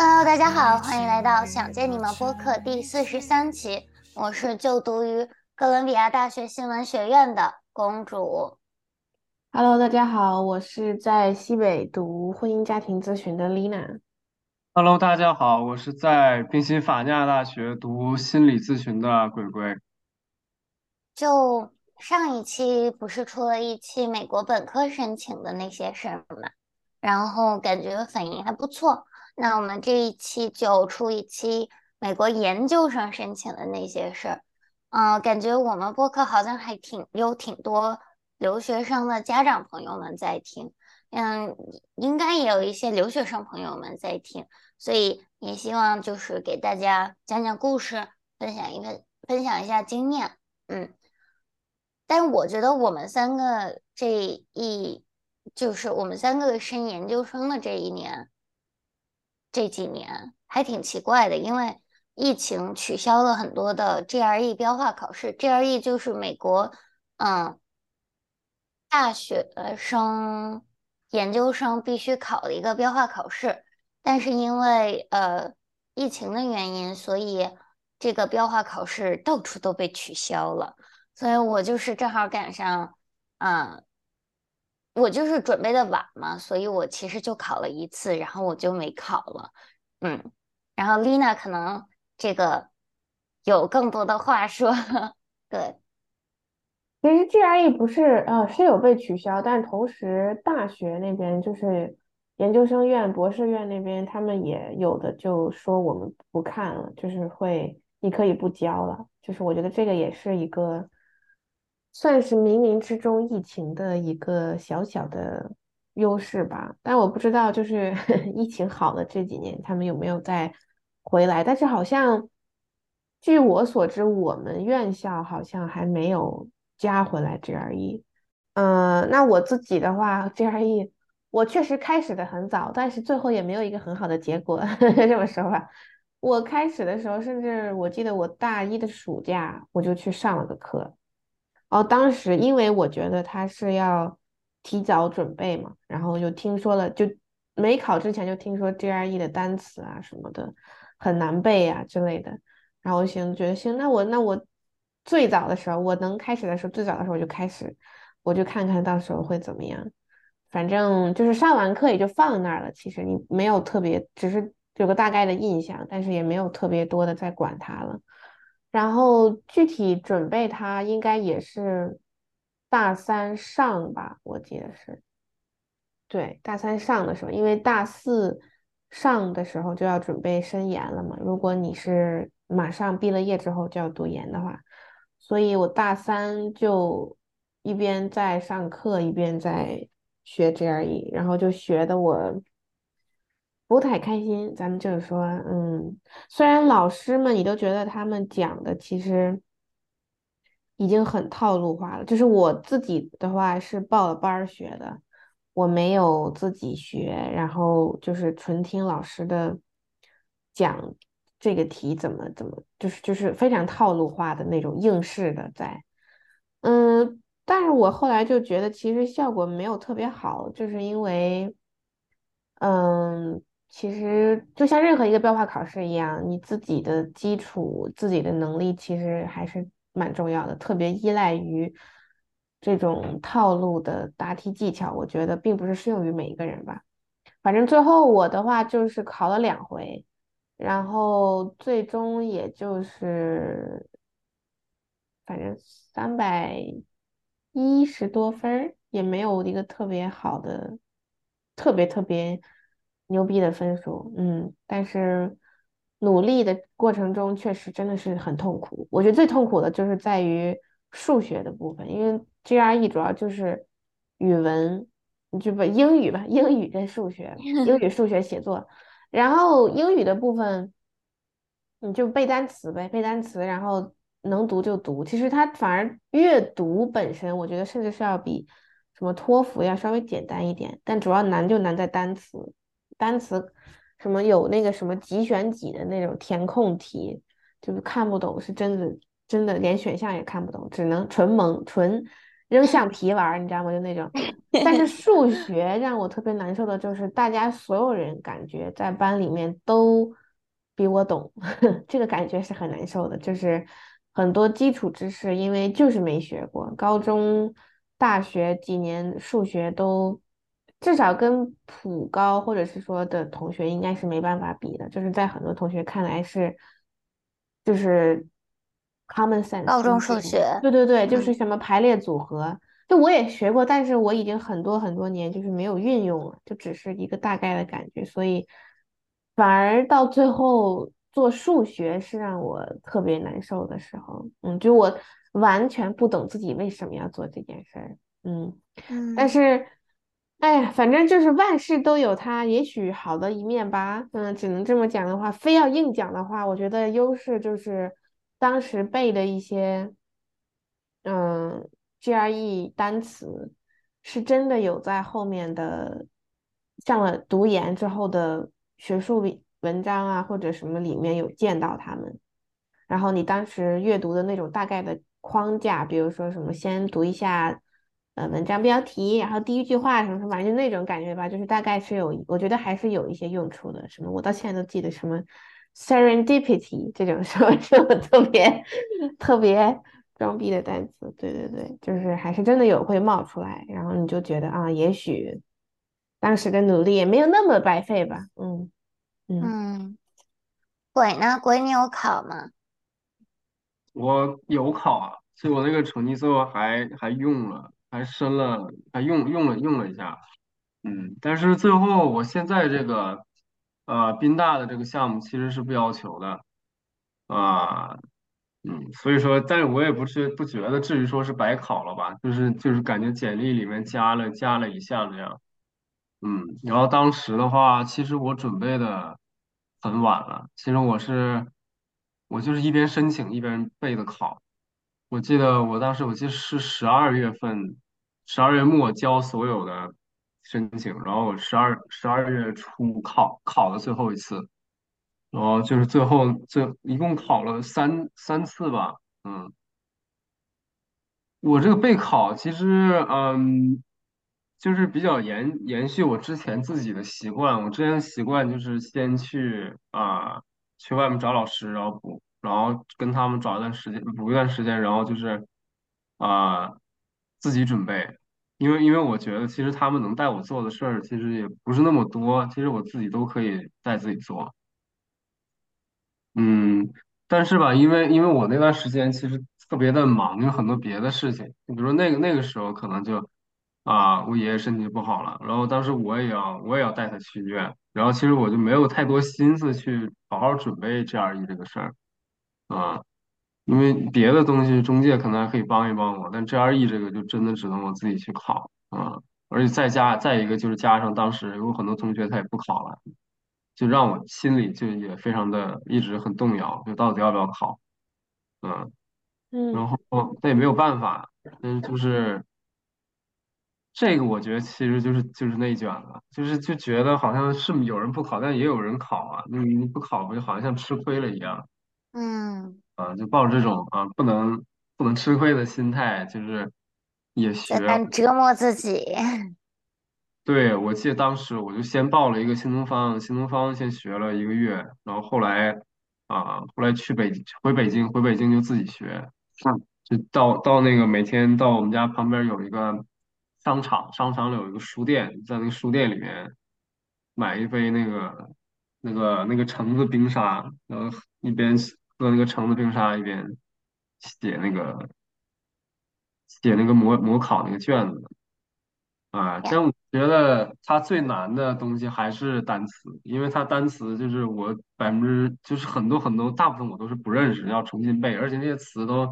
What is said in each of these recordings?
Hello，大家好，欢迎来到想见你们播客第四十三期。我是就读于哥伦比亚大学新闻学院的公主。Hello，大家好，我是在西北读婚姻家庭咨询的 Lina。Hello，大家好，我是在宾夕法尼亚大学读心理咨询的鬼鬼。就上一期不是出了一期美国本科申请的那些事儿吗？然后感觉反应还不错。那我们这一期就出一期美国研究生申请的那些事儿。嗯，感觉我们播客好像还挺有挺多留学生的家长朋友们在听，嗯，应该也有一些留学生朋友们在听，所以也希望就是给大家讲讲故事，分享一个分享一下经验，嗯。但我觉得我们三个这一就是我们三个升研究生的这一年。这几年还挺奇怪的，因为疫情取消了很多的 GRE 标化考试。GRE 就是美国，嗯，大学生、研究生必须考的一个标化考试。但是因为呃疫情的原因，所以这个标化考试到处都被取消了。所以我就是正好赶上，嗯。我就是准备的晚嘛，所以我其实就考了一次，然后我就没考了，嗯，然后 Lina 可能这个有更多的话说，对，其实 GRE 不是呃是有被取消，但同时大学那边就是研究生院、博士院那边他们也有的就说我们不看了，就是会你可以不交了，就是我觉得这个也是一个。算是冥冥之中疫情的一个小小的优势吧，但我不知道就是 疫情好了这几年他们有没有再回来，但是好像据我所知，我们院校好像还没有加回来 GRE。嗯，那我自己的话，GRE 我确实开始的很早，但是最后也没有一个很好的结果。呵 呵这么说吧，我开始的时候，甚至我记得我大一的暑假我就去上了个课。哦，当时因为我觉得他是要提早准备嘛，然后就听说了，就没考之前就听说 GRE 的单词啊什么的很难背呀之类的，然后我行觉得行，那我那我最早的时候我能开始的时候，最早的时候我就开始，我就看看到时候会怎么样，反正就是上完课也就放那儿了，其实你没有特别，只是有个大概的印象，但是也没有特别多的在管它了。然后具体准备它应该也是大三上吧，我记得是，对，大三上的时候，因为大四上的时候就要准备升研了嘛。如果你是马上毕了业之后就要读研的话，所以我大三就一边在上课，一边在学 GRE，然后就学的我。不太开心，咱们就是说，嗯，虽然老师们你都觉得他们讲的其实已经很套路化了，就是我自己的话是报了班学的，我没有自己学，然后就是纯听老师的讲这个题怎么怎么，就是就是非常套路化的那种应试的在，嗯，但是我后来就觉得其实效果没有特别好，就是因为，嗯。其实就像任何一个标化考试一样，你自己的基础、自己的能力其实还是蛮重要的，特别依赖于这种套路的答题技巧。我觉得并不是适用于每一个人吧。反正最后我的话就是考了两回，然后最终也就是反正三百一十多分，也没有一个特别好的、特别特别。牛逼的分数，嗯，但是努力的过程中确实真的是很痛苦。我觉得最痛苦的就是在于数学的部分，因为 GRE 主要就是语文，你就把英语吧，英语跟数学，英语、数学、写作，然后英语的部分你就背单词呗，背单词，然后能读就读。其实它反而阅读本身，我觉得甚至是要比什么托福要稍微简单一点，但主要难就难在单词。单词什么有那个什么几选几的那种填空题，就是看不懂，是真的真的连选项也看不懂，只能纯蒙纯扔橡皮玩儿，你知道吗？就那种。但是数学让我特别难受的就是，大家所有人感觉在班里面都比我懂，这个感觉是很难受的。就是很多基础知识，因为就是没学过，高中、大学几年数学都至少跟普高或者是说的同学应该是没办法比的。就是在很多同学看来是，就是 common sense。高中数学。对对对，就是什么排列组合。就我也学过，但是我已经很多很多年就是没有运用了，就只是一个大概的感觉，所以反而到最后做数学是让我特别难受的时候，嗯，就我完全不懂自己为什么要做这件事儿，嗯，但是，哎呀，反正就是万事都有它也许好的一面吧，嗯，只能这么讲的话，非要硬讲的话，我觉得优势就是当时背的一些，嗯。GRE 单词是真的有在后面的上了读研之后的学术文章啊，或者什么里面有见到他们。然后你当时阅读的那种大概的框架，比如说什么先读一下呃文章标题，然后第一句话什么什么，反正就那种感觉吧，就是大概是有，我觉得还是有一些用处的。什么我到现在都记得什么 serendipity 这种什么什么特别特别。装逼的单词，对对对，就是还是真的有会冒出来，然后你就觉得啊，也许当时的努力也没有那么白费吧，嗯嗯。鬼呢？鬼你有考吗？我有考啊，所以我那个成绩最后还还用了，还申了，还用用了用了一下，嗯，但是最后我现在这个呃宾大的这个项目其实是不要求的，啊。嗯，所以说，但是我也不是不觉得至于说是白考了吧，就是就是感觉简历里面加了加了一项这样，嗯，然后当时的话，其实我准备的很晚了，其实我是我就是一边申请一边备的考，我记得我当时我记得是十二月份，十二月末交所有的申请，然后我十二十二月初考考的最后一次。然后就是最后最一共考了三三次吧，嗯，我这个备考其实嗯，就是比较延延续我之前自己的习惯，我之前习惯就是先去啊去外面找老师，然后补，然后跟他们找一段时间补一段时间，然后就是啊自己准备，因为因为我觉得其实他们能带我做的事儿其实也不是那么多，其实我自己都可以带自己做。嗯，但是吧，因为因为我那段时间其实特别的忙，有很多别的事情。你比如说那个那个时候可能就啊，我爷爷身体不好了，然后当时我也要我也要带他去医院，然后其实我就没有太多心思去好好准备 GRE 这个事儿啊，因为别的东西中介可能还可以帮一帮我，但 GRE 这个就真的只能我自己去考啊，而且再加再一个就是加上当时有很多同学他也不考了。就让我心里就也非常的一直很动摇，就到底要不要考，嗯，然后但也没有办法，嗯，就是这个我觉得其实就是就是内卷了，就是就觉得好像是有人不考，但也有人考啊，你你不考不就好像像吃亏了一样，嗯，啊，就抱着这种啊不能不能吃亏的心态，就是也学折磨自己。对，我记得当时我就先报了一个新东方，新东方先学了一个月，然后后来啊，后来去北回北京，回北京就自己学，就到到那个每天到我们家旁边有一个商场，商场里有一个书店，在那个书店里面买一杯那个那个那个橙子冰沙，然后一边喝那个橙子冰沙，一边写那个写那个模模考那个卷子。啊，但我觉得它最难的东西还是单词，因为它单词就是我百分之就是很多很多大部分我都是不认识，要重新背，而且那些词都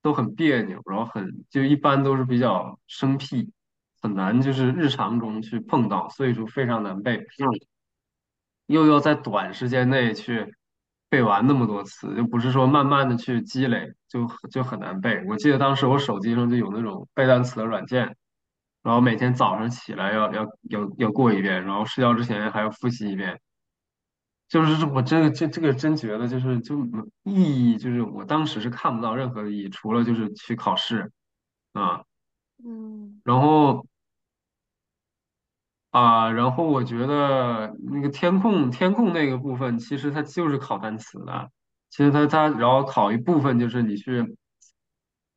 都很别扭，然后很就一般都是比较生僻，很难就是日常中去碰到，所以说非常难背，又要在短时间内去背完那么多词，就不是说慢慢的去积累，就就很难背。我记得当时我手机上就有那种背单词的软件。然后每天早上起来要要要要过一遍，然后睡觉之前还要复习一遍。就是我真的这这个真觉得就是就意义，就是我当时是看不到任何的意义，除了就是去考试啊。嗯然后啊，然后我觉得那个填空填空那个部分，其实它就是考单词的。其实它它然后考一部分就是你去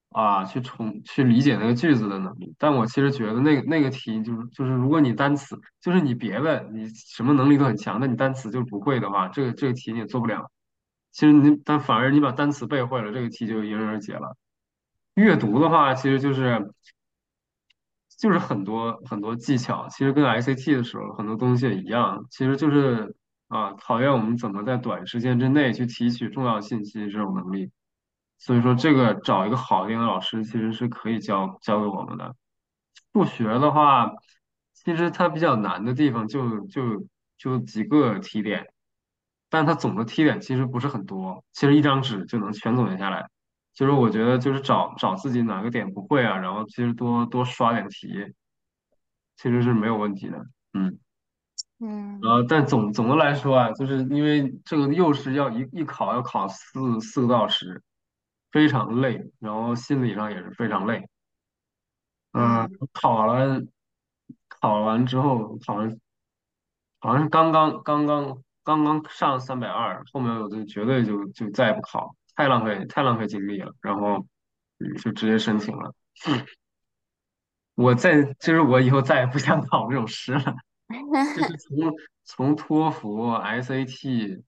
啊去重去理解那个句子的能力。但我其实觉得那个那个题就是就是如果你单词就是你别的你什么能力都很强，但你单词就不会的话，这个这个题你也做不了。其实你但反而你把单词背会了，这个题就迎刃而解了。阅读的话，其实就是就是很多很多技巧，其实跟 ICT 的时候很多东西也一样，其实就是啊，考验我们怎么在短时间之内去提取重要信息这种能力。所以说，这个找一个好一点的老师，其实是可以教教给我们的。数学的话，其实它比较难的地方就就就几个题点，但它总的题点其实不是很多，其实一张纸就能全总结下来。就是我觉得就是找找自己哪个点不会啊，然后其实多多刷点题，其实是没有问题的。嗯，嗯呃，但总总的来说啊，就是因为这个又是要一一考要考四四个多小时，非常累，然后心理上也是非常累。嗯，嗯，考完考完之后，考完好像是刚刚刚刚刚刚上三百二，后面我就绝对就就再也不考，太浪费太浪费精力了，然后嗯就直接申请了。我再就是我以后再也不想考这种试了，就是从从托福、SAT，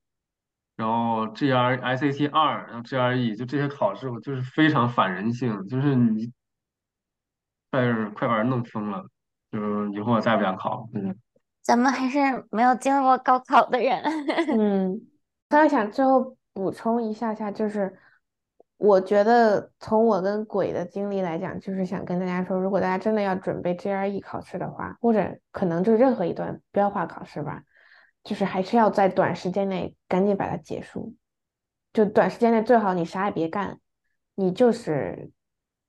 然后 GR、SAT 二，然后 GRE，就这些考试，我就是非常反人性，就是你快点快把人弄疯了，就是以后我再也不想考。嗯咱们还是没有经历过高考的人。嗯，刚刚想最后补充一下下，就是我觉得从我跟鬼的经历来讲，就是想跟大家说，如果大家真的要准备 GRE 考试的话，或者可能就任何一段标化考试吧，就是还是要在短时间内赶紧把它结束。就短时间内最好你啥也别干，你就是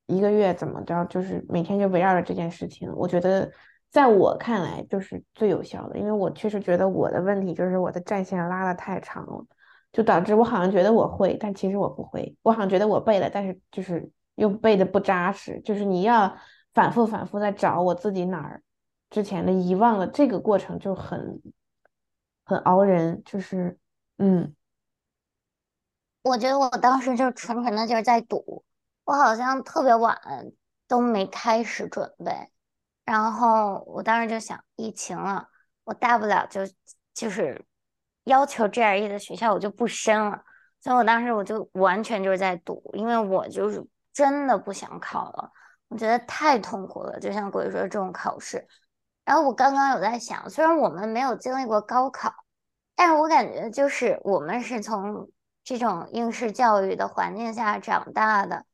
一个月怎么着，就是每天就围绕着这件事情。我觉得在我看来就是最有效的，因为我确实觉得我的问题就是我的战线拉的太长了，就导致我好像觉得我会，但其实我不会。我好像觉得我背了，但是就是又背的不扎实，就是你要反复反复在找我自己哪儿之前的遗忘了，这个过程就很很熬人，就是嗯。我觉得我当时就纯纯的就是在赌，我好像特别晚都没开始准备，然后我当时就想，疫情了，我大不了就就是要求 GRE 的学校我就不申了，所以我当时我就完全就是在赌，因为我就是真的不想考了，我觉得太痛苦了，就像鬼说这种考试。然后我刚刚有在想，虽然我们没有经历过高考，但是我感觉就是我们是从这种应试教育的环境下长大的，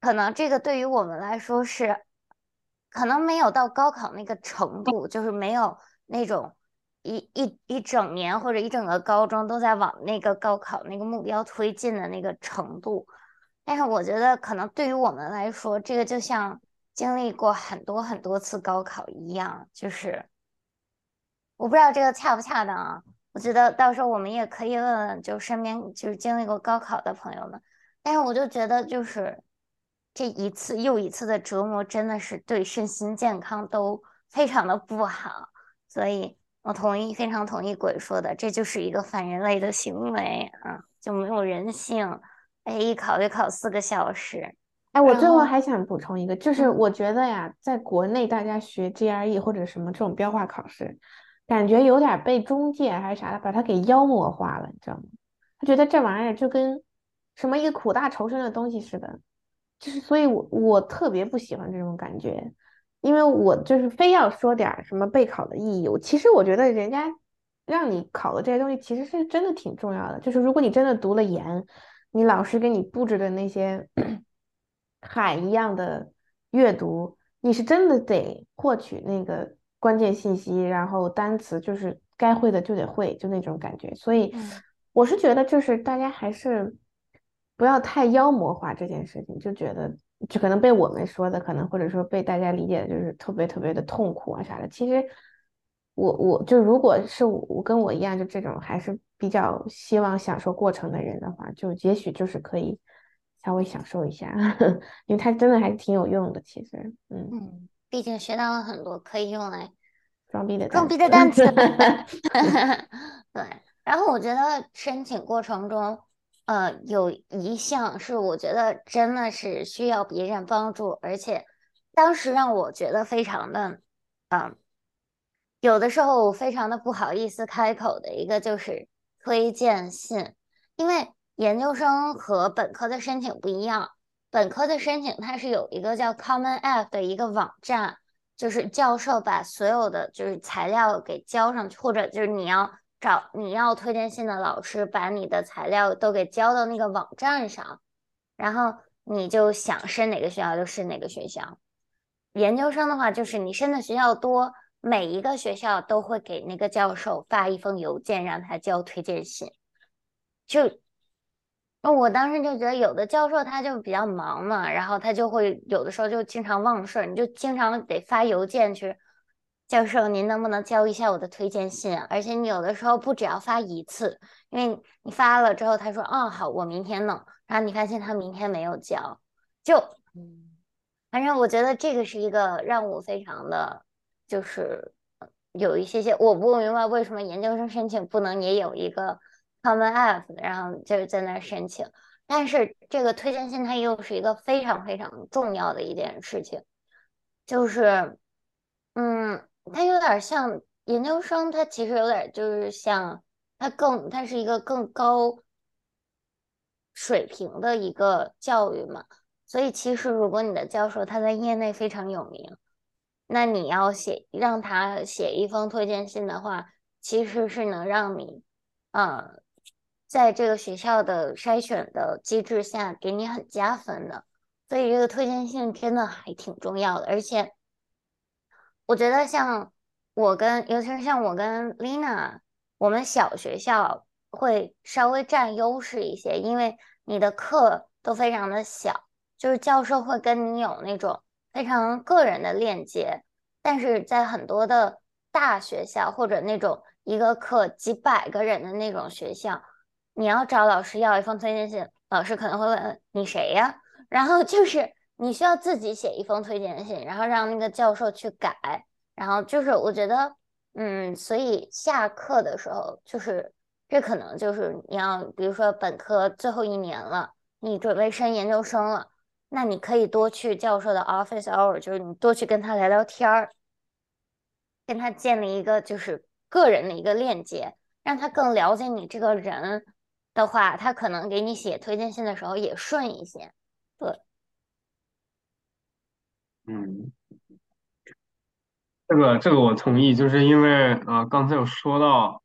可能这个对于我们来说是，可能没有到高考那个程度，就是没有那种一一一整年或者一整个高中都在往那个高考那个目标推进的那个程度。但是我觉得可能对于我们来说，这个就像经历过很多很多次高考一样，就是我不知道这个恰不恰当啊。我觉得到时候我们也可以问问，就身边就是经历过高考的朋友们。但是我就觉得，就是这一次又一次的折磨，真的是对身心健康都非常的不好。所以我同意，非常同意鬼说的，这就是一个反人类的行为啊，就没有人性。哎，一考就考四个小时，哎，我最后还想补充一个，就是嗯我觉得呀，在国内大家学 GRE 或者什么这种标化考试，感觉有点儿被中介还是啥的把它给妖魔化了，你知道吗？他觉得这玩意儿就跟什么一个苦大仇深的东西似的，就是所以我，我特别不喜欢这种感觉，因为我就是非要说点儿什么备考的意义。我其实我觉得人家让你考的这些东西其实是真的挺重要的，就是如果你真的读了研，你老师给你布置的那些 海一样的阅读，你是真的得获取那个关键信息，然后单词就是该会的就得会，就那种感觉。所以嗯我是觉得，就是大家还是不要太妖魔化这件事情，就觉得就可能被我们说的，可能或者说被大家理解的就是特别特别的痛苦啊啥的。其实我我就如果是我我跟我一样，就这种还是比较希望享受过程的人的话，就也许就是可以稍微享受一下，因为它真的还挺有用的。其实，嗯，嗯，毕竟学到了很多可以用来装逼的装逼，的单词。对，然后我觉得申请过程中，呃，有一项是我觉得真的是需要别人帮助，而且当时让我觉得非常的，嗯、有的时候我非常的不好意思开口的一个就是推荐信，因为研究生和本科的申请不一样，本科的申请它是有一个叫 Common App 的一个网站，就是教授把所有的就是材料给交上去，或者就是你要找你要推荐信的老师把你的材料都给交到那个网站上，然后你就想申哪个学校就申哪个学校。研究生的话，就是你申的学校多，每一个学校都会给那个教授发一封邮件，让他交推荐信。就，那我当时就觉得有的教授他就比较忙嘛，然后他就会有的时候就经常忘事儿，你就经常得发邮件去，教授您能不能教一下我的推荐信啊？而且你有的时候不只要发一次，因为你发了之后，他说哦好，我明天弄，然后你发现他明天没有交，就。反正我觉得这个是一个让我非常的，就是呃有一些些我不明白为什么研究生申请不能也有一个 Common App，然后就是在那申请。但是这个推荐信它又是一个非常非常重要的一件事情，就是嗯，它有点像研究生，它其实有点就是像它更它是一个更高水平的一个教育嘛。所以其实如果你的教授他在业内非常有名，那你要写让他写一封推荐信的话，其实是能让你，呃，在这个学校的筛选的机制下给你很加分的。所以这个推荐信真的还挺重要的，而且我觉得像我跟，尤其是像我跟 Lina，我们小学校会稍微占优势一些，因为你的课都非常的小。就是教授会跟你有那种非常个人的链接，但是在很多的大学校或者那种一个课几百个人的那种学校，你要找老师要一封推荐信，老师可能会问你谁呀？然后就是你需要自己写一封推荐信，然后让那个教授去改，然后就是我觉得，嗯，所以下课的时候，就是这可能就是你要，比如说本科最后一年了，你准备升研究生了。那你可以多去教授的 office hour，就是你多去跟他聊聊天儿，跟他建立一个就是个人的一个链接，让他更了解你这个人的话，他可能给你写推荐信的时候也顺一些。对，嗯，这个这个我同意，就是因为啊、刚才有说到，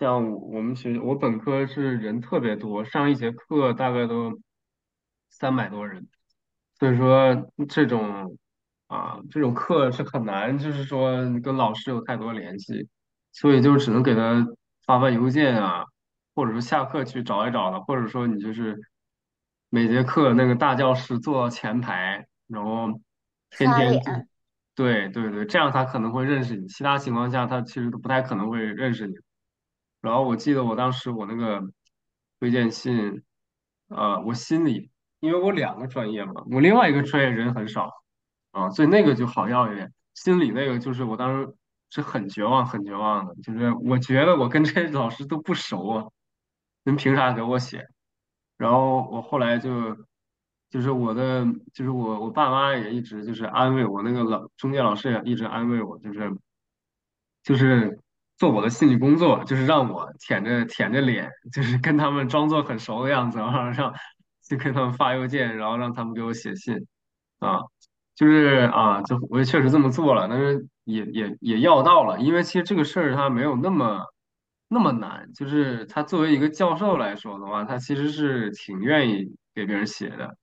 像我们学我本科是人特别多，上一节课大概都三百多人，所以说这种啊这种课是很难，就是说跟老师有太多联系，所以就只能给他发发邮件啊，或者说下课去找一找他，或者说你就是每节课那个大教室坐到前排，然后天天就脸，对对对，这样他可能会认识你，其他情况下他其实都不太可能会认识你。然后我记得我当时我那个推荐信，呃，我心里因为我两个专业嘛，我另外一个专业人很少啊，所以那个就好要一点。心里那个就是我当时是很绝望、很绝望的，就是我觉得我跟这些老师都不熟啊，你们凭啥给我写？然后我后来就就是我的就是我我爸妈也一直就是安慰我，那个老中介老师也一直安慰我，就是就是做我的心理工作，就是让我舔着舔着脸，就是跟他们装作很熟的样子，然后让就跟他们发邮件，然后让他们给我写信啊，就是啊，就我也确实这么做了，但是也也也要到了，因为其实这个事儿它没有那么那么难，就是他作为一个教授来说的话，他其实是挺愿意给别人写的，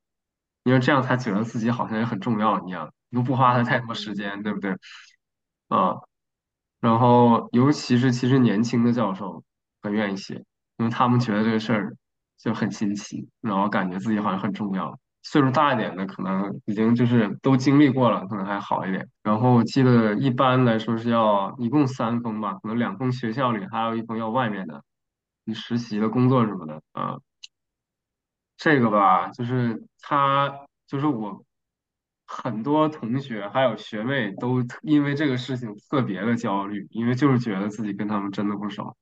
因为这样他觉得自己好像也很重要一样，又不花他太多时间，对不对？啊。然后尤其是其实年轻的教授很愿意写，因为他们觉得这个事儿就很新奇，然后感觉自己好像很重要。岁数大一点的可能已经就是都经历过了，可能还好一点。然后我记得一般来说是要一共三封吧，可能两封学校里，还有一封要外面的，你实习的工作什么的啊。这个吧，就是他，就是我很多同学还有学妹都特因为这个事情特别的焦虑，因为就是觉得自己跟他们真的不熟。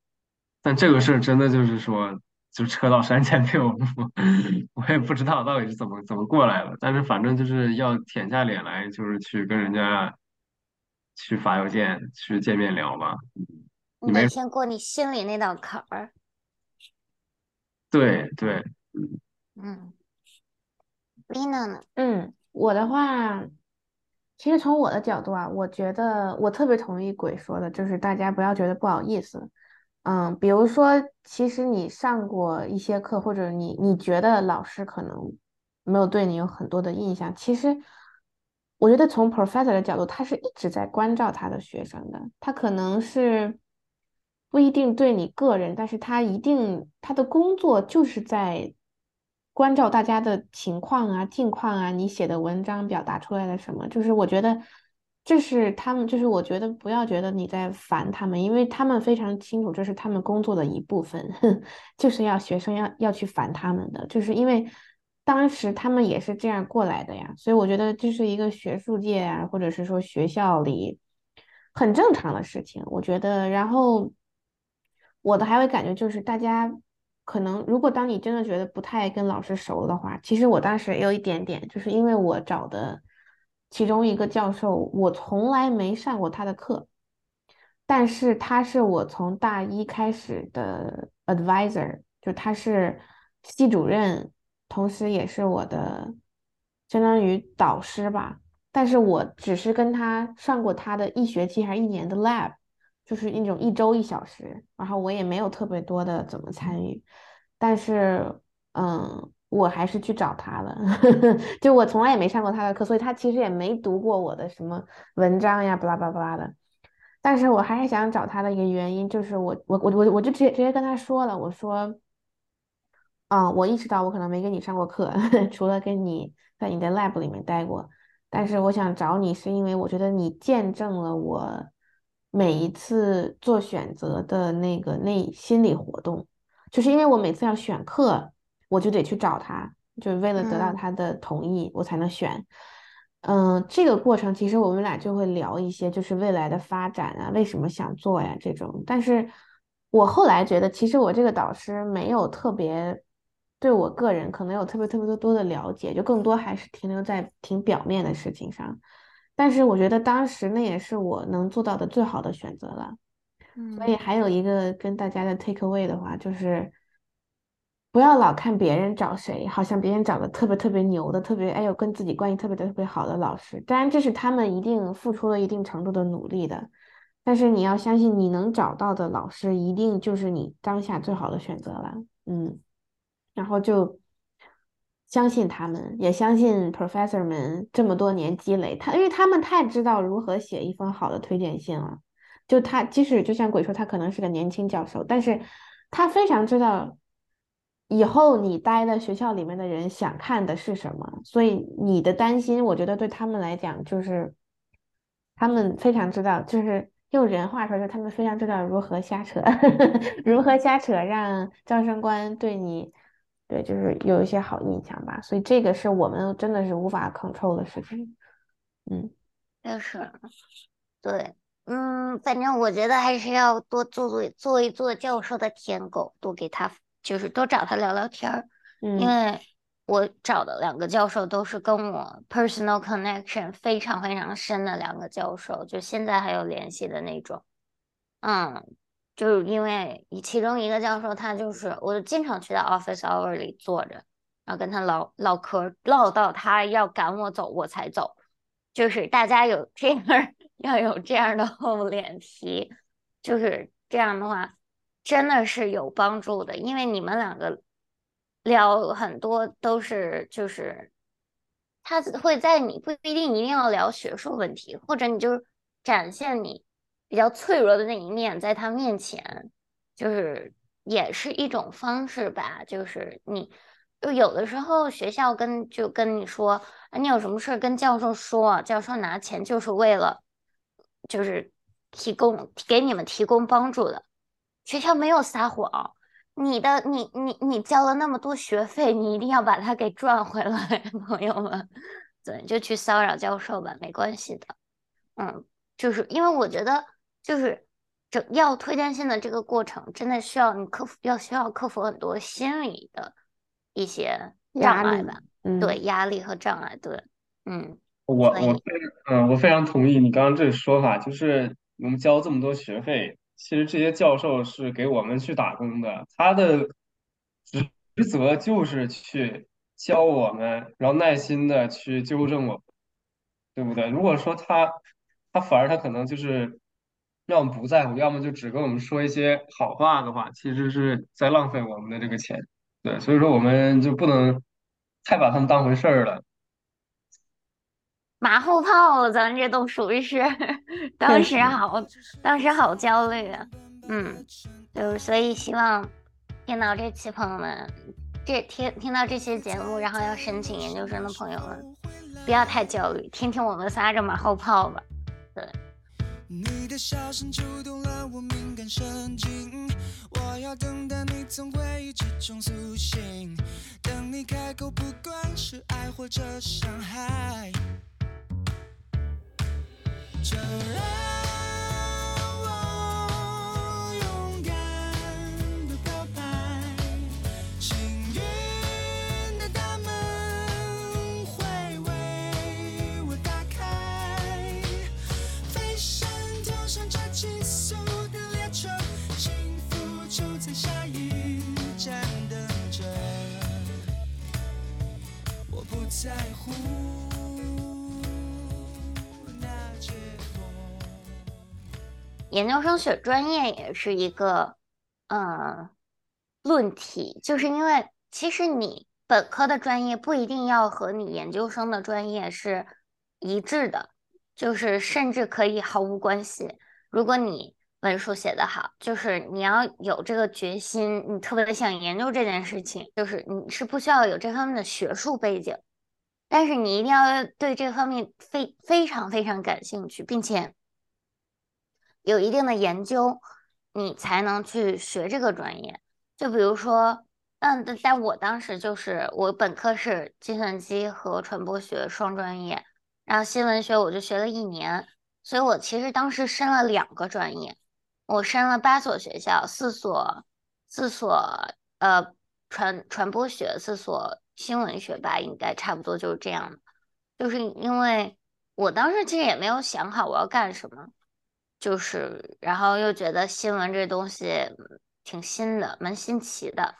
但这个事儿真的就是说，就车到山前必有路，我也不知道到底是怎么怎么过来的。但是反正就是要舔下脸来，就是去跟人家去发邮件、去见面聊吧。你没你得先过你心里那道坎儿。对对，嗯嗯，Lina 呢？嗯，我的话，其实从我的角度啊，我觉得我特别同意鬼说的，就是大家不要觉得不好意思。嗯，比如说，其实你上过一些课，或者你你觉得老师可能没有对你有很多的印象，其实我觉得从 professor 的角度，他是一直在关照他的学生的，他可能是不一定对你个人，但是他一定他的工作就是在关照大家的情况啊、近况啊，你写的文章表达出来的什么，就是我觉得这是他们，就是我觉得不要觉得你在烦他们，因为他们非常清楚这是他们工作的一部分，就是要学生要要去烦他们的，就是因为当时他们也是这样过来的呀，所以我觉得这是一个学术界啊，或者是说学校里很正常的事情，我觉得，然后我的还会感觉就是大家。可能如果当你真的觉得不太跟老师熟的话，其实我当时也有一点点，就是因为我找的其中一个教授，我从来没上过他的课，但是他是我从大一开始的 advisor，就他是系主任，同时也是我的相当于导师吧。但是我只是跟他上过他的一学期还是一年的 lab。就是那种一周一小时，然后我也没有特别多的怎么参与，但是嗯，我还是去找他了，就我从来也没上过他的课，所以他其实也没读过我的什么文章呀，巴拉巴拉巴拉的。但是我还是想找他的一个原因，就是我我我我我就直接直接跟他说了，我说，啊，我意识到我可能没跟你上过课，除了跟你在你的 lab 里面待过，但是我想找你是因为我觉得你见证了我。每一次做选择的那个内心理活动，就是因为我每次要选课，我就得去找他，就是为了得到他的同意，我才能选。嗯，这个过程其实我们俩就会聊一些，就是未来的发展啊，为什么想做呀这种。但是我后来觉得，其实我这个导师没有特别对我个人可能有特别特别多多的了解，就更多还是停留在挺表面的事情上。但是我觉得当时那也是我能做到的最好的选择了，所以还有一个跟大家的 take away 的话，就是不要老看别人找谁，好像别人找的特别特别牛的，特别哎呦跟自己关系特别特别好的老师，当然这是他们一定付出了一定程度的努力的，但是你要相信你能找到的老师一定就是你当下最好的选择了，嗯，然后就。相信他们，也相信 professor 们这么多年积累，他因为他们太知道如何写一封好的推荐信了。就他，即使就像鬼说，他可能是个年轻教授，但是他非常知道以后你待的学校里面的人想看的是什么。所以你的担心，我觉得对他们来讲，就是他们非常知道，就是用人话说，就他们非常知道如何瞎扯，如何瞎扯，让招生官对你。对，就是有一些好印象吧，所以这个是我们真的是无法 control 的事情。嗯，就是，对，嗯，反正我觉得还是要多做做做一做教授的舔狗，多给他就是多找他聊聊天儿。嗯，因为我找的两个教授都是跟我 personal connection 非常非常深的两个教授，就现在还有联系的那种。嗯。就是因为其中一个教授，他就是我就经常去他 office hour 里坐着，然后跟他唠唠嗑，唠到他要赶我走我才走。就是大家有这样 要有这样的厚脸皮，就是这样的话，真的是有帮助的。因为你们两个聊很多都是就是他会在你不一定一定要聊学术问题，或者你就展现你。比较脆弱的那一面，在他面前，就是也是一种方式吧。就是你，就有的时候学校跟就跟你说，啊你有什么事跟教授说，教授拿钱就是为了，就是提供给你们提供帮助的。学校没有撒谎，你的你你你交了那么多学费，你一定要把它给赚回来，朋友们。对，就去骚扰教授吧，没关系的。嗯，就是因为我觉得，就是整要推荐信的这个过程，真的需要你克服，要需要克服很多心理的一些障碍吧。嗯，对，压力和障碍，对，嗯。我我非嗯，我非常同意你刚刚这个说法，就是我们交这么多学费，其实这些教授是给我们去打工的，他的职职责就是去教我们，然后耐心的去纠正我们，对不对？如果说他他反而他可能就是要么不在乎，要么就只跟我们说一些好话的话，其实是在浪费我们的这个钱，对，所以说我们就不能太把他们当回事儿了。马后炮，咱这都属于是 当时好，当时好焦虑啊。嗯，就是所以希望听到这期朋友们，这听听到这期节目，然后要申请研究生的朋友们，不要太焦虑，听听我们仨这马后炮吧。对，你的笑声触动了我敏感神经，我要等待你从回忆之中苏醒，等你开口，不管是爱或者伤害，就让在乎那结果。研究生选专业也是一个，嗯，论题，就是因为其实你本科的专业不一定要和你研究生的专业是一致的，就是甚至可以毫无关系。如果你文书写得好，就是你要有这个决心，你特别想研究这件事情，就是你是不需要有这方面的学术背景，但是你一定要对这方面非非常非常感兴趣，并且有一定的研究，你才能去学这个专业。就比如说，嗯，但但我当时就是我本科是计算机和传播学双专业，然后新闻学我就学了一年，所以我其实当时申了两个专业，我申了八所学校，四所四所呃传传播学，四所新闻学吧，应该差不多就是这样。就是因为我当时其实也没有想好我要干什么。就是然后又觉得新闻这东西挺新的，蛮新奇的，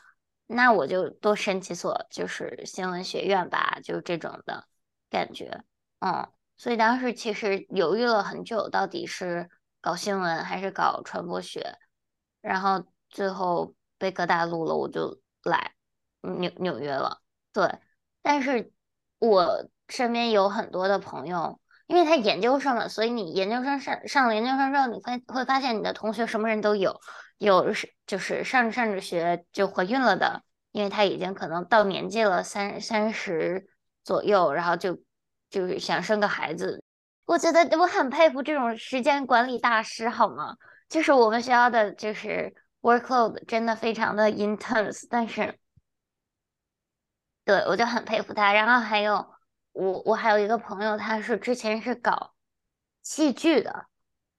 那我就多申几所就是新闻学院吧，就是这种的感觉，嗯，所以当时其实犹豫了很久，到底是搞新闻还是搞传播学，然后最后被各大录了，我就来纽纽约了，对，但是我身边有很多的朋友。因为他研究生了，所以你研究生上上了研究生之后，你发会发现你的同学什么人都有，有是就是上着上着学就怀孕了的，因为他已经可能到年纪了三三十左右，然后就就是想生个孩子。我觉得我很佩服这种时间管理大师，好吗？就是我们学校的就是 workload 真的非常的 intense，但是对我就很佩服他。然后还有。我我还有一个朋友，他是之前是搞戏剧的，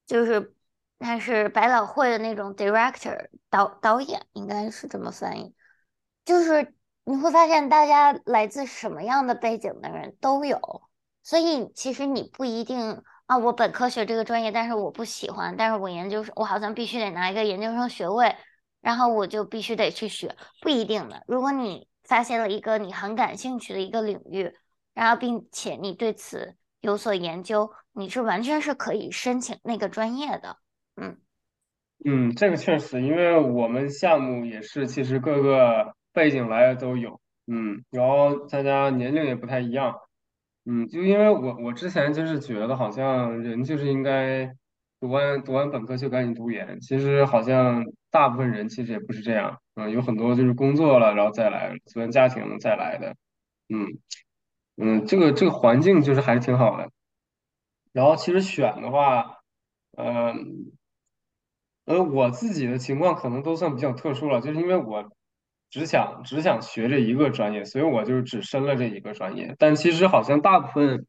就是他是百老汇的那种 director 导导演，应该是这么翻译。就是你会发现，大家来自什么样的背景的人都有，所以其实你不一定啊，我本科学这个专业，但是我不喜欢，但是我研究生我好像必须得拿一个研究生学位，然后我就必须得去学，不一定的。如果你发现了一个你很感兴趣的一个领域，然后，并且你对此有所研究，你是完全是可以申请那个专业的。嗯嗯，这个确实，因为我们项目也是，其实各个背景来的都有，嗯，然后大家年龄也不太一样，嗯，就因为我我之前就是觉得好像人就是应该读完读完本科就赶紧读研，其实好像大部分人其实也不是这样，嗯，有很多就是工作了然后再来，组建家庭再来的，嗯嗯，这个这个环境就是还是挺好的。然后其实选的话，嗯、呃，我自己的情况可能都算比较特殊了，就是因为我只想只想学这一个专业，所以我就只申了这一个专业。但其实好像大部分，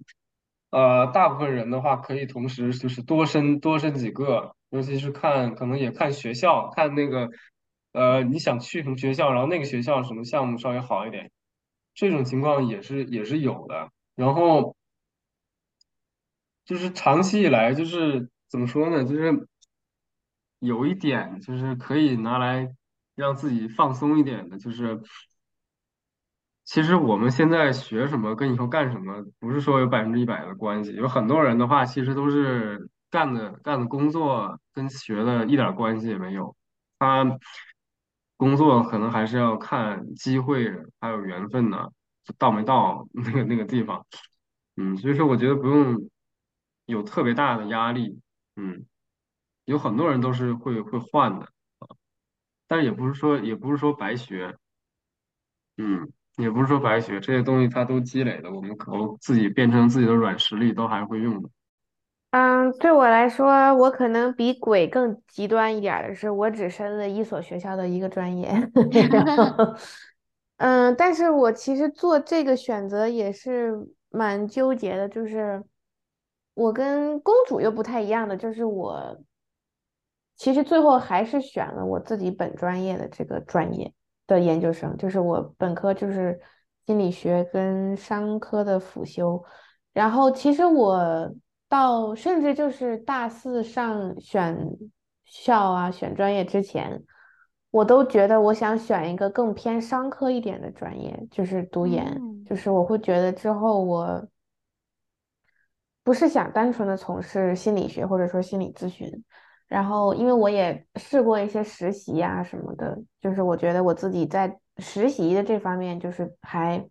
呃，大部分人的话可以同时就是多申多申几个，尤其是看可能也看学校，看那个，呃，你想去什么学校，然后那个学校什么项目稍微好一点，这种情况也是也是有的。然后就是长期以来就是怎么说呢，就是。有一点就是可以拿来让自己放松一点的，就是其实我们现在学什么跟以后干什么，不是说有百分之一百的关系。有很多人的话，其实都是干的干的工作跟学的一点关系也没有。他工作可能还是要看机会还有缘分呢，到没到那个那个地方。嗯，所以说我觉得不用有特别大的压力。嗯。有很多人都是会会换的啊，但也不是说也不是说白学，嗯，也不是说白学，这些东西它都积累的，我们可能自己变成自己的软实力，都还会用的。嗯，对我来说，我可能比鬼更极端一点儿的是，我只申了一所学校的一个专业，然后，嗯，但是我其实做这个选择也是蛮纠结的，就是我跟公主又不太一样的，就是我。其实最后还是选了我自己本专业的这个专业的研究生，就是我本科就是心理学跟商科的辅修，然后其实我到甚至就是大四上选校啊选专业之前，我都觉得我想选一个更偏商科一点的专业，就是读研，就是我会觉得之后我不是想单纯的从事心理学或者说心理咨询。然后，因为我也试过一些实习呀什么的，就是我觉得我自己在实习的这方面就是还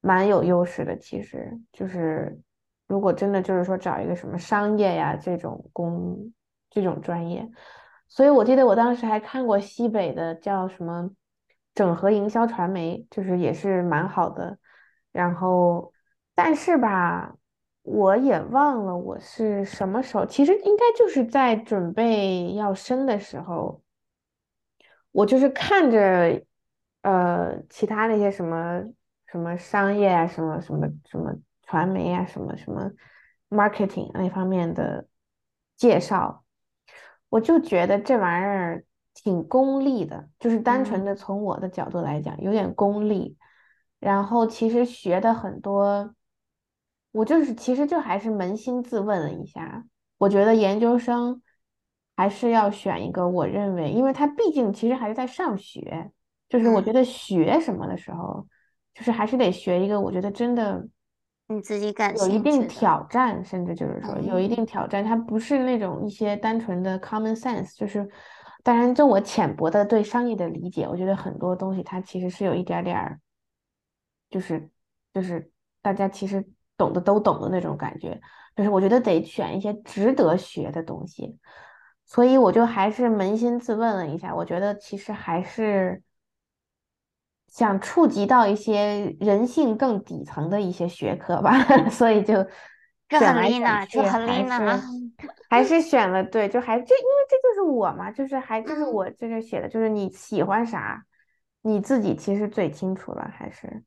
蛮有优势的。其实，就是如果真的就是说找一个什么商业呀这种工这种专业，所以我记得我当时还看过西北的叫什么整合营销传媒，就是也是蛮好的。然后，但是吧。我也忘了我是什么时候，其实应该就是在准备要升的时候，我就是看着呃其他那些什么什么商业啊，什么什么什么传媒啊，什么什么 marketing 那方面的介绍，我就觉得这玩意儿挺功利的，就是单纯的从我的角度来讲，有点功利，然后其实学的很多。我就是，其实就还是扪心自问了一下，我觉得研究生还是要选一个我认为，因为他毕竟其实还是在上学，就是我觉得学什么的时候，就是还是得学一个我觉得真的你自己感有一定挑战，甚至就是说有一定挑战，它不是那种一些单纯的 common sense，就是当然就我浅薄的对商业的理解，我觉得很多东西它其实是有一点点儿，就是就是大家其实。懂的都懂的那种感觉，就是我觉得得选一些值得学的东西，所以我就还是扪心自问了一下，我觉得其实还是想触及到一些人性更底层的一些学科吧，所以就选来选去还是还是选了对，就还就因为这就是我嘛，就是还就是我这这写的就是你喜欢啥，你自己其实最清楚了，还是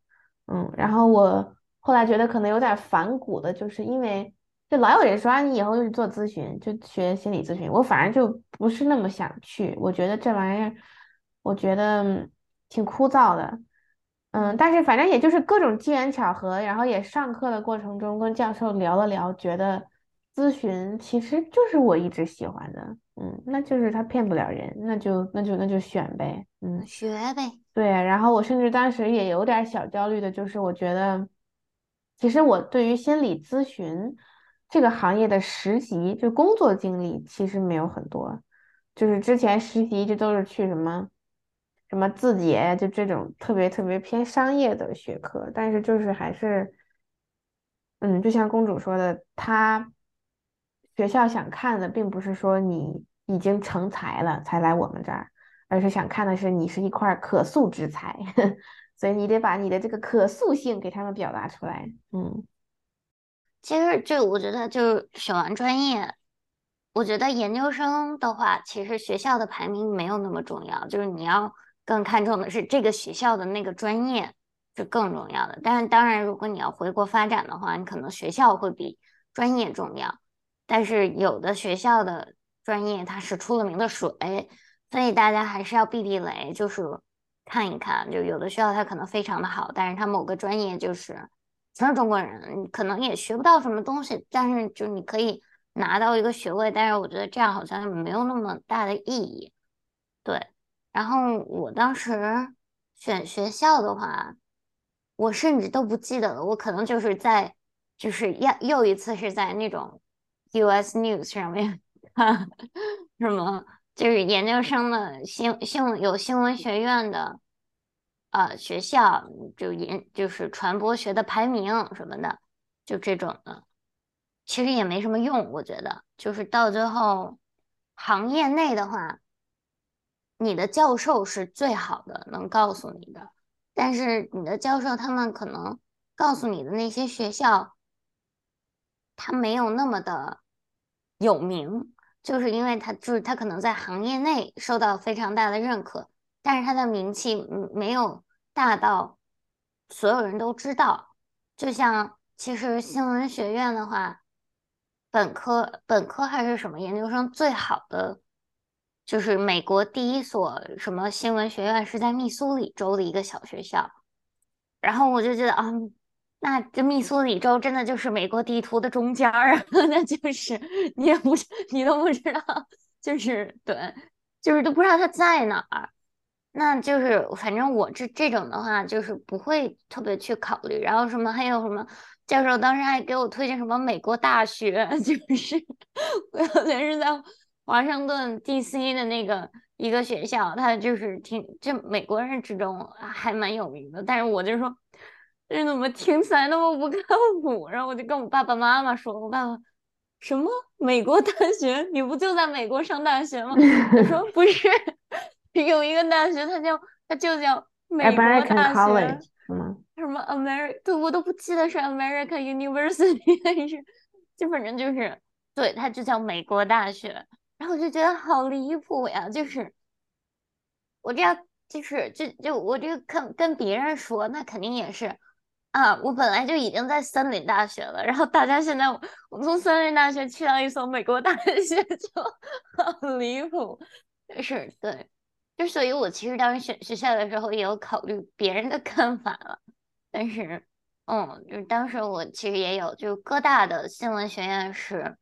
嗯，然后我。后来觉得可能有点反骨的，就是因为就老有人说啊，你以后就是做咨询，就学心理咨询。我反正就不是那么想去，我觉得这玩意儿，我觉得挺枯燥的。嗯，但是反正也就是各种机缘巧合，然后也上课的过程中跟教授聊了聊，觉得咨询其实就是我一直喜欢的。嗯，那就是他骗不了人，那就那就那就选呗。嗯，学呗。对，然后我甚至当时也有点小焦虑的，就是我觉得。其实我对于心理咨询这个行业的实习就工作经历其实没有很多，就是之前实习这都是去什么什么字节，就这种特别特别偏商业的学科。但是就是还是，嗯，就像公主说的，她学校想看的并不是说你已经成才了才来我们这儿，而是想看的是你是一块可塑之才。所以你得把你的这个可塑性给他们表达出来，嗯。其实这我觉得就是选完专业，我觉得研究生的话，其实学校的排名没有那么重要，就是你要更看重的是这个学校的那个专业是更重要的。但是当然，如果你要回国发展的话，你可能学校会比专业重要。但是有的学校的专业它是出了名的水，所以大家还是要避避雷，就是看一看。就有的学校它可能非常的好，但是它某个专业就是全是中国人，你可能也学不到什么东西，但是就你可以。拿到一个学位，但是我觉得这样好像没有那么大的意义。对，然后我当时选学校的话，我甚至都不记得了。我可能就是在，就是又又一次是在那种 US News 上面看什么，就是研究生的新新有新闻学院的呃学校，就研就是传播学的排名什么的，就这种的。其实也没什么用，我觉得就是到最后，行业内的话，你的教授是最好的，能告诉你的。但是你的教授他们可能告诉你的那些学校，他没有那么的有名，就是因为他就是他可能在行业内受到非常大的认可，但是他的名气没有大到所有人都知道。就像其实新闻学院的话。本科、本科还是什么研究生最好的，就是美国第一所什么新闻学院是在密苏里州的一个小学校，然后我就觉得啊，那这密苏里州真的就是美国地图的中间儿啊，那就是你也不你都不知道，就是对，就是都不知道它在哪儿，那就是反正我这这种的话就是不会特别去考虑，然后什么还有什么。教授当时还给我推荐什么美国大学，就是 我好像是在华盛顿 D.C. 的那个一个学校，它就是挺就美国人之中还蛮有名的。但是我就说这怎么听起来那么不靠谱？然后我就跟我爸爸妈妈说，我爸爸什么美国大学？你不就在美国上大学吗？我说不是，有一个大学，它叫它就叫美国大学。是吗？什么 America？对我都不记得是 American University 还是，就反正就是，对，它就叫美国大学。然后我就觉得好离谱呀！就是我这样，就是就就我这个跟跟别人说，那肯定也是啊。我本来就已经在森林大学了，然后大家现在我从森林大学去到一所美国大学，就好离谱。是，对。就所以，我其实当时选学校的时候也有考虑别人的看法了，但是，嗯，就当时我其实也有，就是各大的新闻学院是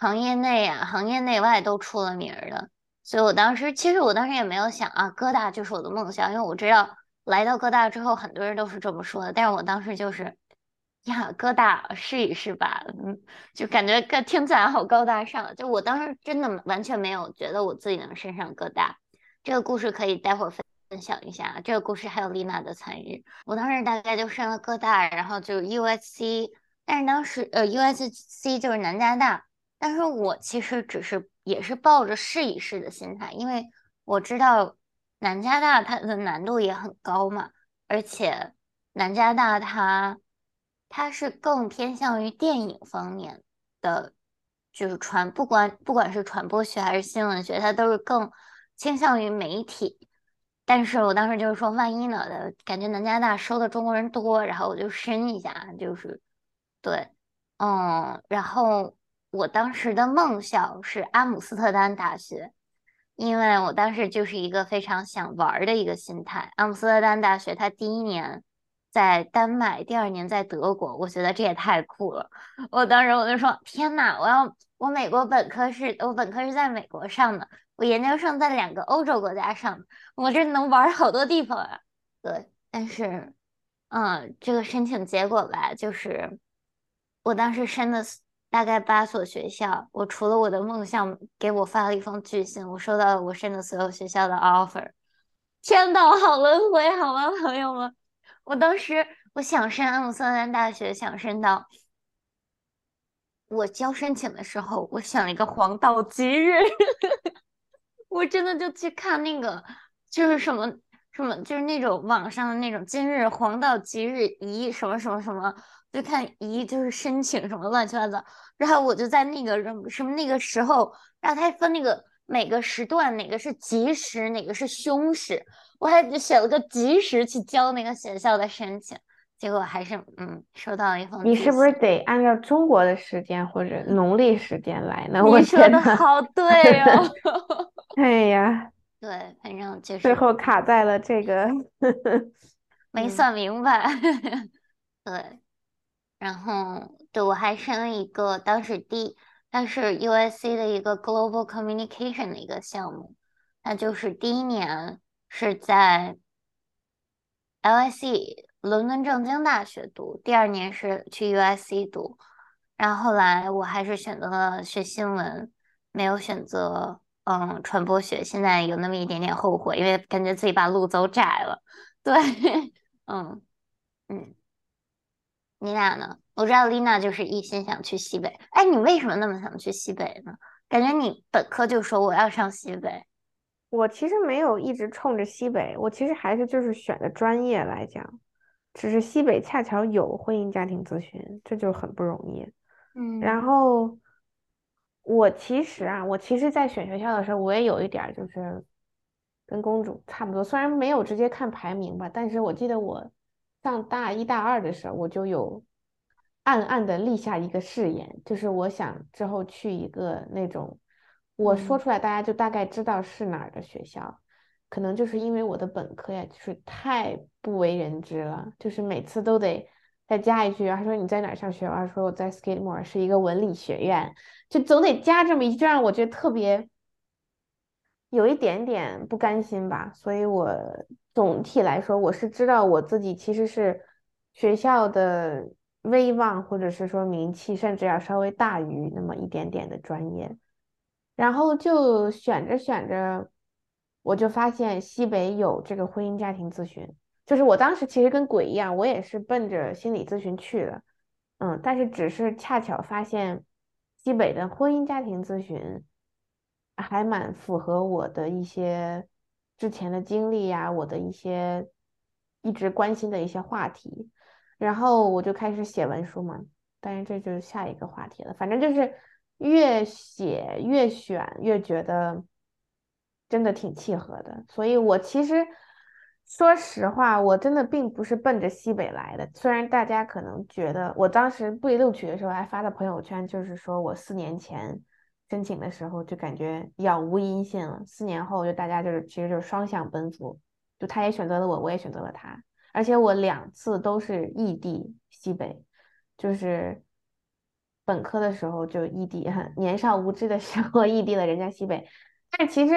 行业内啊、行业内外都出了名的，所以我当时其实我当时也没有想啊，哥大就是我的梦想，因为我知道来到哥大之后，很多人都是这么说的，但是我当时就是呀，哥大试一试吧，嗯，就感觉听起来好高大上，就我当时真的完全没有觉得我自己能升上哥大。这个故事可以待会儿分分享一下。这个故事还有丽娜的参与。我当时大概就上了各大，然后就 USC，但是当时呃 USC 就是南加大，但是我其实只是也是抱着试一试的心态，因为我知道南加大它的难度也很高嘛，而且南加大它它是更偏向于电影方面的，就是传不管不管是传播学还是新闻学，它都是更。倾向于媒体，但是我当时就是说，万一呢？感觉南加大收的中国人多，然后我就申一下，就是对，嗯，然后我当时的梦校是阿姆斯特丹大学，因为我当时就是一个非常想玩的一个心态。阿姆斯特丹大学它第一年在丹麦，第二年在德国，我觉得这也太酷了。我当时我就说，天呐，我要我美国本科是我本科是在美国上的。我研究生在两个欧洲国家上，我这能玩好多地方啊。对，但是，嗯，这个申请结果吧，就是我当时申的大概八所学校，我除了我的梦想给我发了一封拒信，我收到了我申的所有学校的 offer。天道，好轮回，好吗，朋友们？我当时我想申阿姆斯特丹大学，想申到我交申请的时候，我选了一个黄道吉日。我真的就去看那个，就是什么什么就是那种网上的那种今日黄道吉日宜什么什么什么，就看宜就是申请什么乱七八糟，然后我就在那个什么那个时候，然后他还分那个每个时段哪个是吉时，哪个是凶时，我还就写了个吉时去交那个学校的申请，结果还是嗯收到了一封你是不是得按照中国的时间或者农历时间来呢？你我说的，好。对哦，哎呀，对，反正就是最后卡在了这个，嗯没算明白，对，然后对我还申了一个，当时第它是 USC 的一个 Global Communication 的一个项目，那就是第一年是在 LSE 伦敦政经大学读，第二年是去 USC 读，然后后来我还是选择了学新闻，没有选择嗯传播学，现在有那么一点点后悔，因为感觉自己把路走窄了。对，嗯嗯，你俩呢？我知道丽娜就是一心想去西北，哎，你为什么那么想去西北呢？感觉你本科就说我要上西北，我其实没有一直冲着西北，我其实还是就是选的专业来讲，只是西北恰巧有婚姻家庭咨询，这就很不容易。嗯然后我其实啊，我其实，在选学校的时候，我也有一点儿就是跟公主差不多，虽然没有直接看排名吧，但是我记得我上大一大二的时候，我就有暗暗的立下一个誓言，就是我想之后去一个那种，我说嗯出来大家就大概知道是哪儿的学校。可能就是因为我的本科呀，就是太不为人知了，就是每次都得再加一句，他说你在哪儿上学？我说我在 Skidmore 是一个文理学院，就总得加这么一句，让我觉得特别有一点点不甘心吧。所以我总体来说，我是知道我自己其实是学校的威望或者是说名气，甚至要稍微大于那么一点点的专业。然后就选着选着，我就发现西北有这个婚姻家庭咨询，就是我当时其实跟鬼一样，我也是奔着心理咨询去的，嗯，但是只是恰巧发现西北的婚姻家庭咨询还蛮符合我的一些之前的经历呀，我的一些一直关心的一些话题，然后我就开始写文书嘛。但是这就是下一个话题了。反正就是越写越选，越觉得真的挺契合的。所以我其实说实话，我真的并不是奔着西北来的。虽然大家可能觉得，我当时被录取的时候还发的朋友圈，就是说我四年前申请的时候就感觉杳无音信了，四年后就大家就是其实就是双向奔赴，就他也选择了我，我也选择了他，而且我两次都是异地西北。就是本科的时候就异地，年少无知的时候异地了人家西北，但其实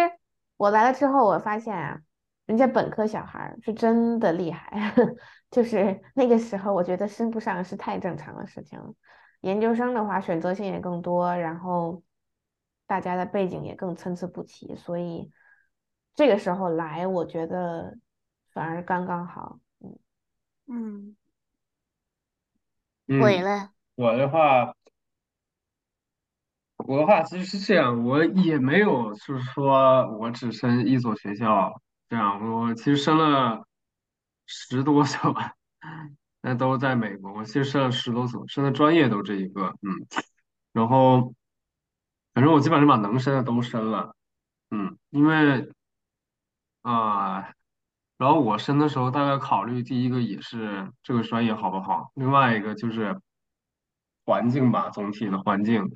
我来了之后，我发现啊，人家本科小孩是真的厉害，就是那个时候我觉得升不上是太正常的事情了。研究生的话，选择性也更多，然后大家的背景也更参差不齐，所以这个时候来，我觉得反而刚刚好。嗯，嗯，嗯，鬼了，我的话，我的话其实是这样，我也没有就是说我只升一所学校这样，我其实升了十多所，那都在美国，我其实升了十多所，升的专业都这一个，嗯，然后反正我基本上把能申的都申了，嗯，因为啊。然后我申的时候，大概考虑第一个也是这个专业好不好，另外一个就是环境吧，总体的环境。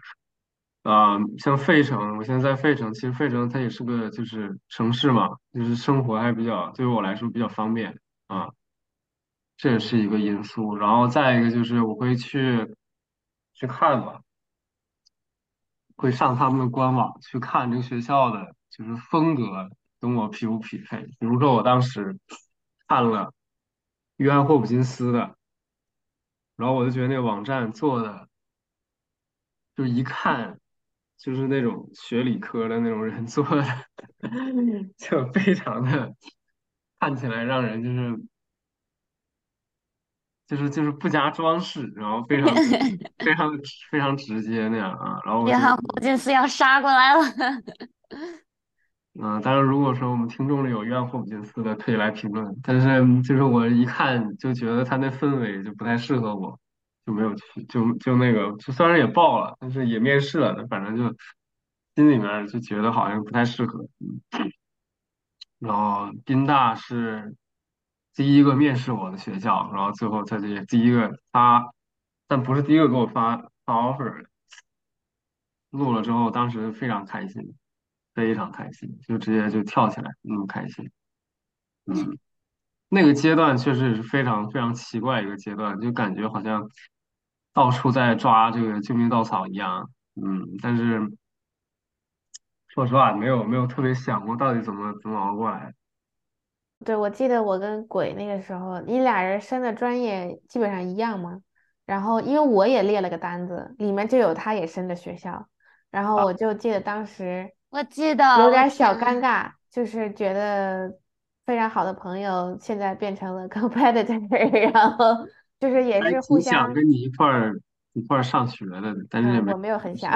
啊、像费城，我现在在费城，其实费城它也是个就是城市嘛，就是生活还比较对于我来说比较方便啊，这也是一个因素。然后再一个就是我会去去看嘛，会上他们的官网去看这个学校的就是风格跟我匹不匹配。比如说我当时看了约翰霍普金斯的，然后我就觉得那个网站做的，就一看就是那种学理科的那种人做的，就非常的看起来让人就是就是就是不加装饰，然后非常 非常非常直接那样啊，然后约翰霍金斯要杀过来了，嗯，当然，如果说我们听众里有愿霍普金斯的，可以来评论。但是就是我一看就觉得他那氛围就不太适合我，就没有去，就就那个，就虽然也报了，但是也面试了，反正就心里面就觉得好像不太适合。嗯，然后宾大是第一个面试我的学校，然后最后他这第一个他，但不是第一个给我发发 offer，录了之后，当时非常开心。非常开心，就直接就跳起来，那么开心。嗯，那个阶段确实是非常非常奇怪一个阶段，就感觉好像到处在抓这个救命稻草一样。嗯，但是说实话，没有没有特别想过到底怎么怎么熬过来。对，我记得我跟鬼那个时候，你俩人申的专业基本上一样嘛。然后因为我也列了个单子，里面就有他也申的学校，然后我就记得当时。我记得有点小尴尬，就是觉得非常好的朋友现在变成了 competitor，然后就是也是互相想跟你一块儿一块儿上学的，但是我没有很想，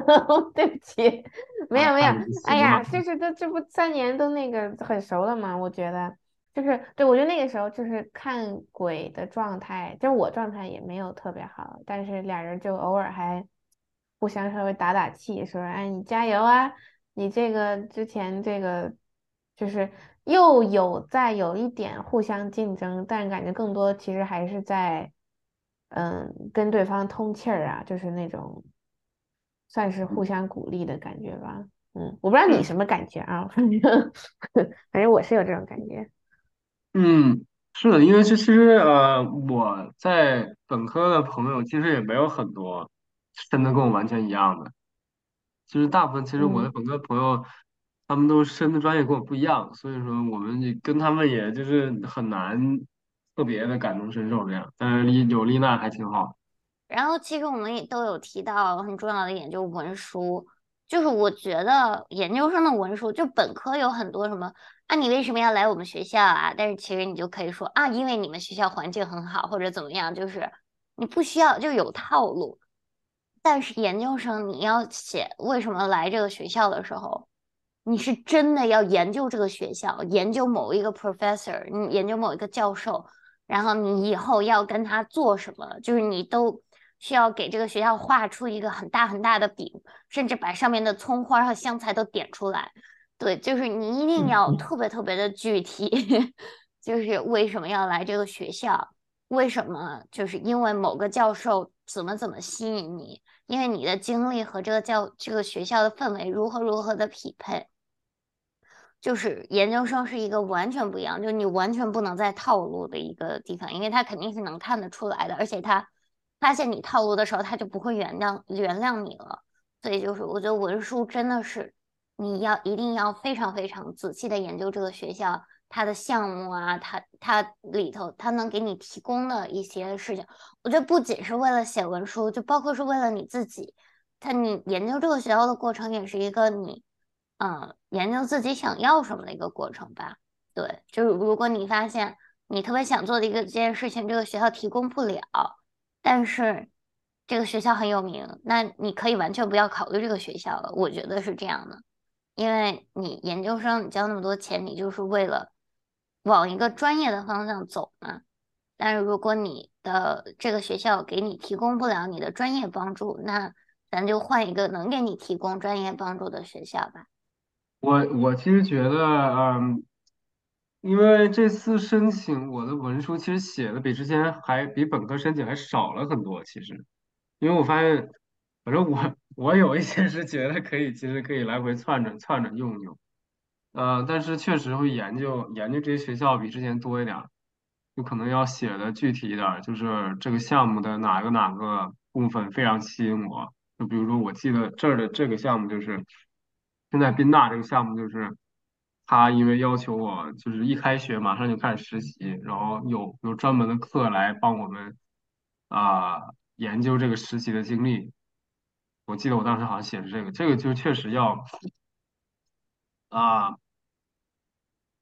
对不起，没有没有，哎呀，就是这这不三年都那个很熟了嘛，我觉得就是对我觉得那个时候就是看鬼的状态，就是我状态也没有特别好，但是俩人就偶尔还互相稍微打打气，说哎你加油啊。你这个之前这个就是又有在有一点互相竞争，但感觉更多其实还是在嗯跟对方通气儿啊，就是那种算是互相鼓励的感觉吧。嗯，我不知道你什么感觉啊，反正 反正我是有这种感觉。嗯，是的，因为其实呃我在本科的朋友其实也没有很多真的跟我完全一样的。其实大部分，其实我的本科朋友，他们都升的专业跟我不一样，所以说我们跟他们也就是很难特别的感同身受这样。但是丽有丽娜还挺好。然后其实我们也都有提到很重要的一点，就是文书。就是我觉得研究生的文书，就本科有很多什么啊，你为什么要来我们学校啊？但是其实你就可以说啊，因为你们学校环境很好，或者怎么样，就是你不需要就有套路。但是研究生你要写为什么来这个学校的时候，你是真的要研究这个学校，研究某一个 professor，你研究某一个教授，然后你以后要跟他做什么，就是你都需要给这个学校画出一个很大很大的饼，甚至把上面的葱花和香菜都点出来。对，就是你一定要特别特别的具体，就是为什么要来这个学校，为什么就是因为某个教授怎么怎么吸引你。因为你的经历和这个教这个学校的氛围如何如何的匹配，就是研究生是一个完全不一样，就是你完全不能再套路的一个地方，因为他肯定是能看得出来的，而且他发现你套路的时候，他就不会原谅原谅你了。所以就是我觉得文书真的是你要一定要非常非常仔细的研究这个学校。它的项目啊，它它里头它能给你提供的一些事情，我觉得不仅是为了写文书，就包括是为了你自己。它你研究这个学校的过程，也是一个你嗯研究自己想要什么的一个过程吧。对，就是如果你发现你特别想做的一个这件事情，这个学校提供不了，但是这个学校很有名，那你可以完全不要考虑这个学校了。我觉得是这样的，因为你研究生你交那么多钱，你就是为了。往一个专业的方向走嘛，但是如果你的这个学校给你提供不了你的专业帮助，那咱就换一个能给你提供专业帮助的学校吧。我我其实觉得，嗯，因为这次申请我的文书其实写的比之前还比本科申请还少了很多。其实，因为我发现，反正我我有一些是觉得可以，其实可以来回窜着窜着用用。呃，但是确实会研究研究这些学校比之前多一点，就可能要写的具体一点，就是这个项目的哪个哪个部分非常吸引我。就比如说，我记得这儿的这个项目就是，现在宾大这个项目就是，他因为要求我就是一开学马上就开始实习，然后有有专门的课来帮我们啊研究这个实习的经历。我记得我当时好像写的这个，这个就确实要啊。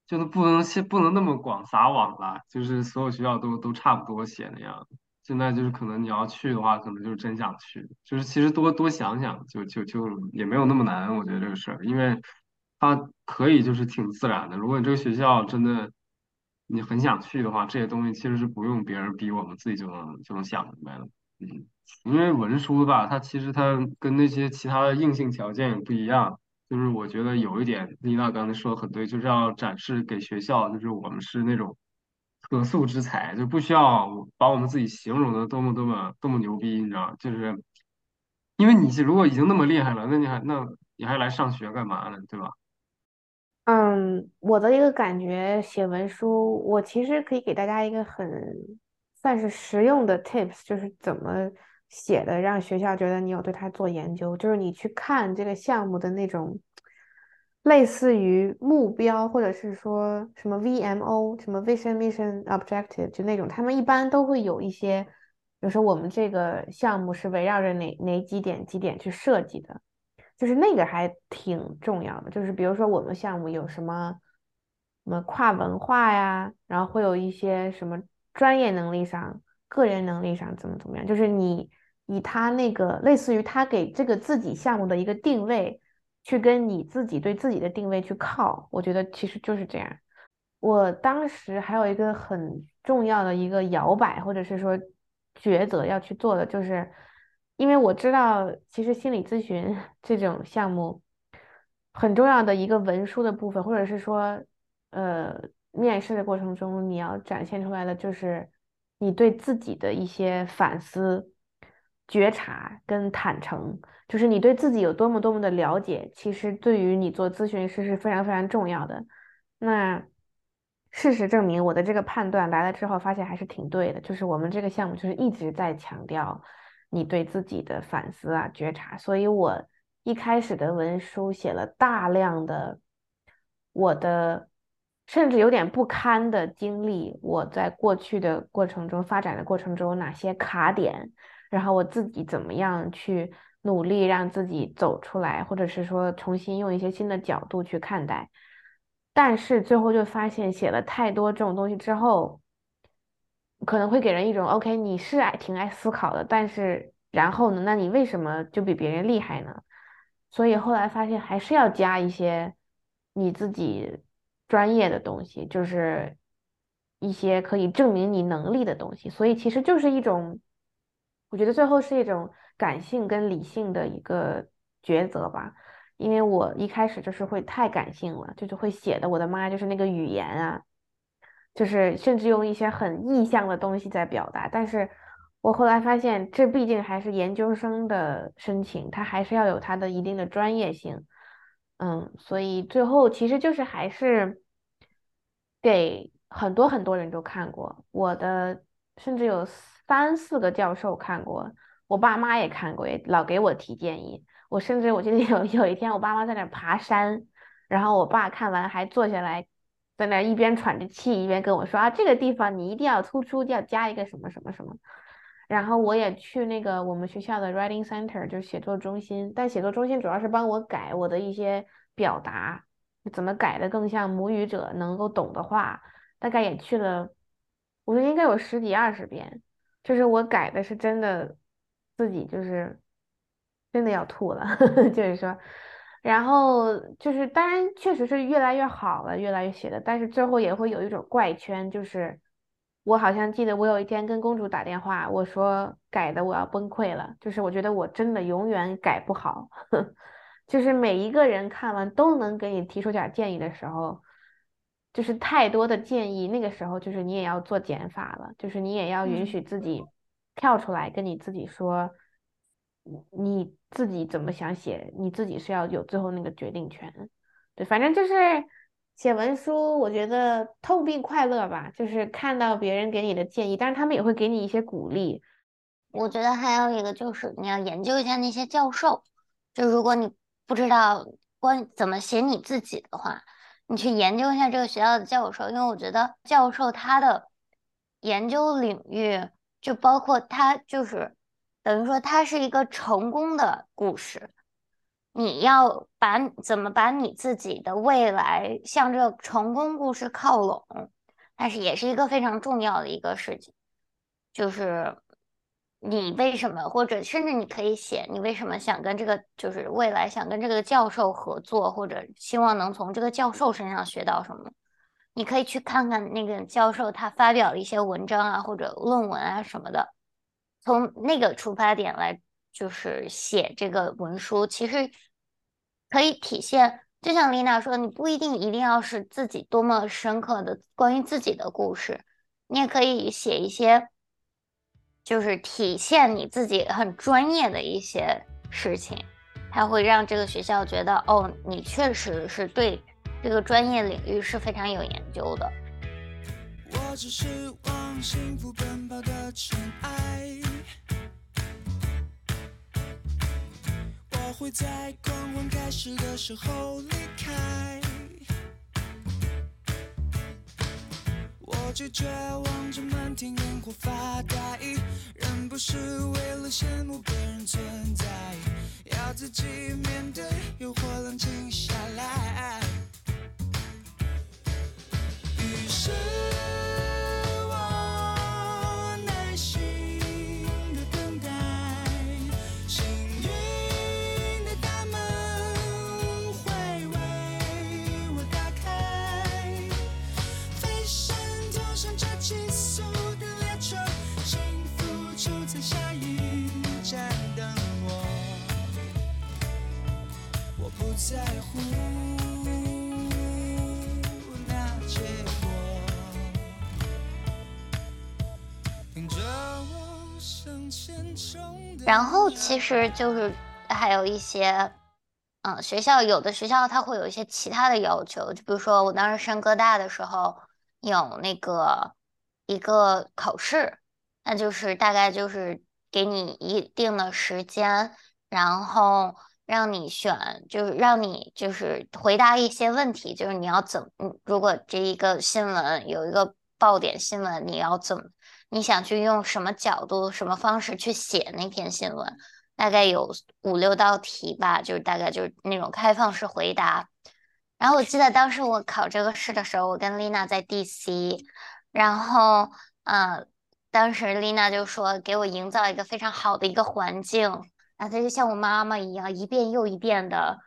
就是不能写，不能那么广撒网了。就是所有学校都都差不多写那样。现在就是可能你要去的话，可能就是真想去。就是其实多多想想，就就就也没有那么难。我觉得这个事儿，因为它可以就是挺自然的。如果你这个学校真的你很想去的话，这些东西其实是不用别人逼我们，自己就能就能想明白了。嗯，因为文书吧，它其实它跟那些其他的硬性条件也不一样。就是我觉得有一点，丽娜刚才说的很对，就是要展示给学校，就是我们是那种可塑之才，就不需要把我们自己形容的多么多么多么牛逼，你知道？就是因为你如果已经那么厉害了，那你还那你还来上学干嘛呢？对吧？嗯，我的一个感觉，写文书，我其实可以给大家一个很算是实用的 tips，就是怎么写的，让学校觉得你有对它做研究，就是你去看这个项目的那种类似于目标，或者是说什么 VMO，什么 Vision Mission Objective，就那种，他们一般都会有一些，比如说我们这个项目是围绕着哪哪几点几点去设计的。就是那个还挺重要的，就是比如说我们项目有什么什么跨文化呀，然后会有一些什么专业能力上、个人能力上怎么怎么样，就是你以他那个类似于他给这个自己项目的一个定位，去跟你自己对自己的定位去靠，我觉得其实就是这样。我当时还有一个很重要的一个摇摆，或者是说抉择要去做的，就是。因为我知道，其实心理咨询 这种项目很重要的一个文书的部分，或者是说，呃，面试的过程中你要展现出来的，就是你对自己的一些反思、觉察跟坦诚，就是你对自己有多么多么的了解，其实对于你做咨询师是非常非常重要的。那事实证明，我的这个判断来了之后，发现还是挺对的，就是我们这个项目就是一直在强调。你对自己的反思啊、觉察，所以我一开始的文书写了大量的我的，甚至有点不堪的经历。我在过去的过程中发展的过程中哪些卡点，然后我自己怎么样去努力让自己走出来，或者是说重新用一些新的角度去看待。但是最后就发现，写了太多这种东西之后。可能会给人一种 OK，你是爱挺爱思考的，但是然后呢？那你为什么就比别人厉害呢？所以后来发现还是要加一些你自己专业的东西，就是一些可以证明你能力的东西。所以其实就是一种，我觉得最后是一种感性跟理性的一个抉择吧。因为我一开始就是会太感性了，就是会写的，我的妈，就是那个语言啊。就是甚至用一些很意象的东西在表达，但是我后来发现，这毕竟还是研究生的申请，他还是要有他的一定的专业性，嗯，所以最后其实就是还是给很多很多人都看过，我的甚至有三四个教授看过，我爸妈也看过，也老给我提建议，我甚至我记得有 有一天我爸妈在那爬山，然后我爸看完还坐下来。在那一边喘着气，一边跟我说啊，这个地方你一定要突出，要加一个什么什么什么。然后我也去那个我们学校的 writing center，就是写作中心。但写作中心主要是帮我改我的一些表达，怎么改的更像母语者能够懂的话。大概也去了，我觉得应该有十几二十遍。就是我改的是真的，自己就是真的要吐了，就是说。然后就是，当然确实是越来越好了，越来越写的，但是最后也会有一种怪圈，就是我好像记得我有一天跟公主打电话，我说改的我要崩溃了，就是我觉得我真的永远改不好，就是每一个人看完都能给你提出点建议的时候，就是太多的建议，那个时候就是你也要做减法了，就是你也要允许自己跳出来跟你自己说。你自己怎么想写，你自己是要有最后那个决定权。对，反正就是写文书，我觉得痛并快乐吧，就是看到别人给你的建议，但是他们也会给你一些鼓励。我觉得还有一个就是你要研究一下那些教授，就如果你不知道关怎么写你自己的话，你去研究一下这个学校的教授，因为我觉得教授他的研究领域就包括他就是。等于说，他是一个成功的故事。你要把怎么把你自己的未来向这个成功故事靠拢，但是也是一个非常重要的一个事情。就是你为什么，或者甚至你可以写你为什么想跟这个，就是未来想跟这个教授合作，或者希望能从这个教授身上学到什么。你可以去看看那个教授他发表的一些文章啊，或者论文啊什么的，从那个出发点来就是写这个文书，其实可以体现。就像丽娜说，你不一定一定要是自己多么深刻的关于自己的故事，你也可以写一些，就是体现你自己很专业的一些事情，它会让这个学校觉得，哦，你确实是对这个专业领域是非常有研究的。我只是往幸福奔跑的尘埃。我会在狂欢开始的时候离开。拒绝望着漫天烟火发呆，人不是为了羡慕别人存在，要自己面对诱惑，冷静下来。于是在乎那结果。听着我向前冲的然后其实就是还有一些，嗯，学校有的学校它会有一些其他的要求，就比如说我当时上哥大的时候，有那个一个考试，那就是大概就是给你一定的时间，然后让你选，就是让你就是回答一些问题，就是你要怎，如果这一个新闻有一个爆点新闻，你要怎？你想去用什么角度、什么方式去写那篇新闻？大概有五六道题吧，就是大概就是那种开放式回答。然后我记得当时我考这个试的时候，我跟丽娜在 DC，然后呃，当时丽娜就说给我营造一个非常好的一个环境，然后她就像我妈妈一样，一遍又一遍的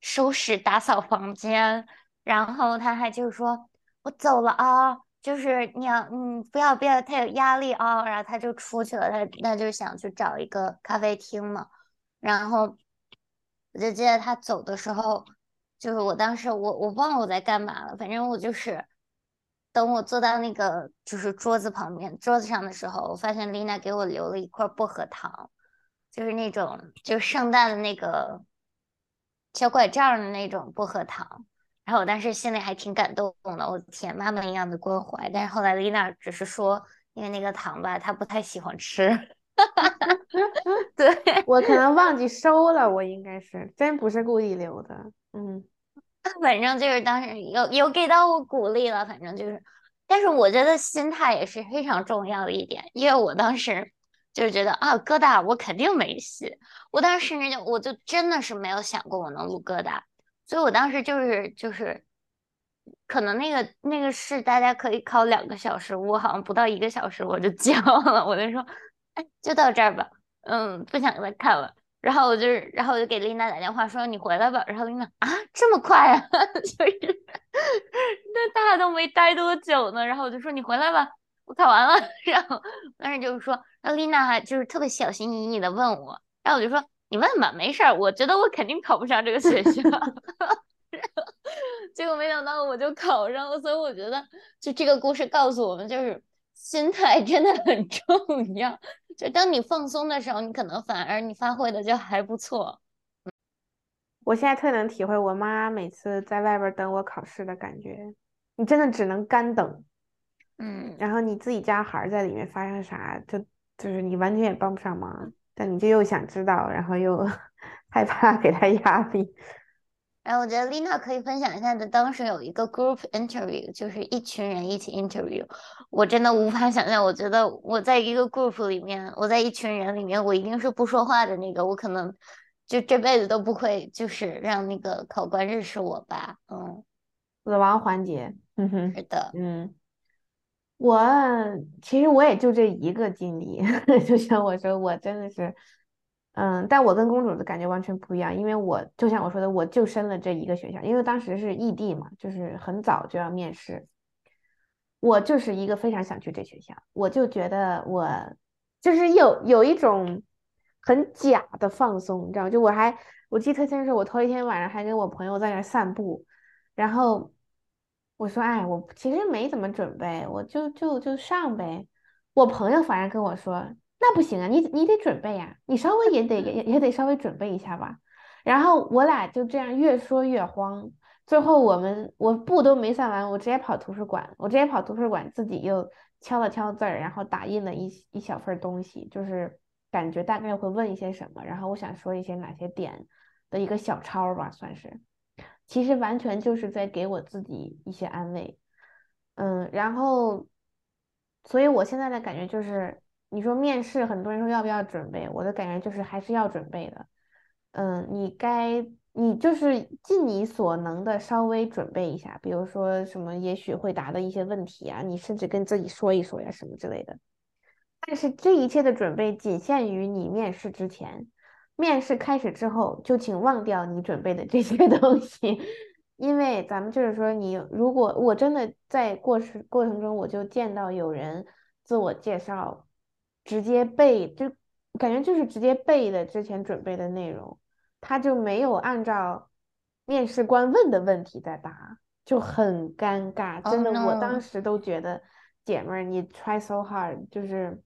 收拾打扫房间，然后她还就是说我走了啊。就是你要，嗯，不要不要太有压力啊，然后他就出去了，他那就想去找一个咖啡厅嘛，然后我就记得他走的时候，就是我当时我我忘了我在干嘛了，反正我就是等我坐到那个就是桌子旁边桌子上的时候，我发现丽娜给我留了一块薄荷糖，就是那种就是圣诞的那个小拐杖的那种薄荷糖。然后我当时心里还挺感动的，我天，妈妈一样的关怀。但是后来丽娜只是说，因为那个糖吧，她不太喜欢吃。对，我可能忘记收了，我应该是真不是故意留的。嗯，反正就是当时有有给到我鼓励了，反正就是，但是我觉得心态也是非常重要的一点，因为我当时就是觉得啊，哥大我肯定没戏，我当时甚至就我就真的是没有想过我能录哥大。所以我当时就是就是，可能那个那个试大家可以考两个小时，我好像不到一个小时我就交了，我就说，哎，就到这儿吧，嗯，不想再看了。然后我就是，然后我就给丽娜打电话说你回来吧。然后丽娜啊，这么快啊，就是 那大家都没待多久呢。然后我就说你回来吧，我考完了。然后当时就是说，然后丽娜还就是特别小心翼翼的问我，然后我就说。你问吧，没事儿，我觉得我肯定考不上这个学校。结果没想到我就考上了，所以我觉得就这个故事告诉我们，就是心态真的很重要。就当你放松的时候，你可能反而你发挥的就还不错。我现在特能体会我妈每次在外边等我考试的感觉，你真的只能干等，嗯，然后你自己家孩儿在里面发生啥，就就是你完全也帮不上忙。但你就又想知道，然后又 害怕给他压力。然后我觉得丽娜可以分享一下的，当时有一个 group interview，就是一群人一起 interview，我真的无法想象。我觉得我在一个 group 里面，我在一群人里面，我一定是不说话的那个，我可能就这辈子都不会，就是让那个考官认识我吧。嗯，死亡环节，嗯哼，是的，嗯。我其实我也就这一个经历，就像我说，我真的是，嗯，但我跟公主的感觉完全不一样，因为我就像我说的，我就申了这一个学校，因为当时是异地嘛，就是很早就要面试，我就是一个非常想去这学校，我就觉得我就是有有一种很假的放松，你知道吗？就我还我记得特清楚，我头一天晚上还跟我朋友在那散步，然后我说，哎，我其实没怎么准备，我就就就上呗。我朋友反而跟我说，那不行啊，你你得准备呀，你稍微也得也也得稍微准备一下吧。然后我俩就这样越说越慌。最后我们我步都没算完，我直接跑图书馆，我直接跑图书馆自己又敲了敲字儿，然后打印了一一小份东西，就是感觉大概会问一些什么，然后我想说一些哪些点的一个小抄吧，算是，其实完全就是在给我自己一些安慰，嗯，然后，所以我现在的感觉就是，你说面试，很多人说要不要准备，我的感觉就是还是要准备的。嗯，你该你就是尽你所能的稍微准备一下，比如说什么也许会答的一些问题啊，你甚至跟自己说一说呀什么之类的。但是这一切的准备仅限于你面试之前，面试开始之后就请忘掉你准备的这些 东西，因为咱们就是说，你如果我真的在过程过程中我就见到有人自我介绍，直接背就感觉就是直接背的之前准备的内容。他就没有按照面试官问的问题在答，就很尴尬。真的，我当时都觉得，姐们儿，你 try so hard，就是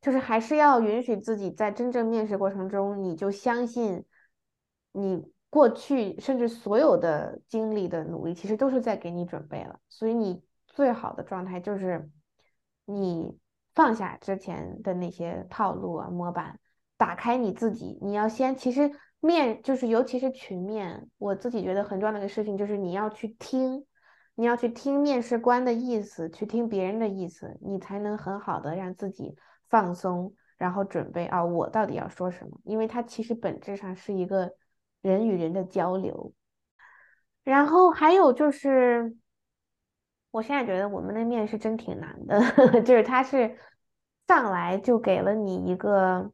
就是还是要允许自己在真正面试过程中，你就相信你过去甚至所有的经历的努力，其实都是在给你准备了。所以你最好的状态就是你放下之前的那些套路啊模板。打开你自己，你要先其实面就是尤其是群面，我自己觉得很重要的一个事情就是你要去听，你要去听面试官的意思，去听别人的意思，你才能很好的让自己放松，然后准备啊，我到底要说什么？因为它其实本质上是一个人与人的交流。然后还有就是，我现在觉得我们的面试真挺难的，就是他是上来就给了你一个。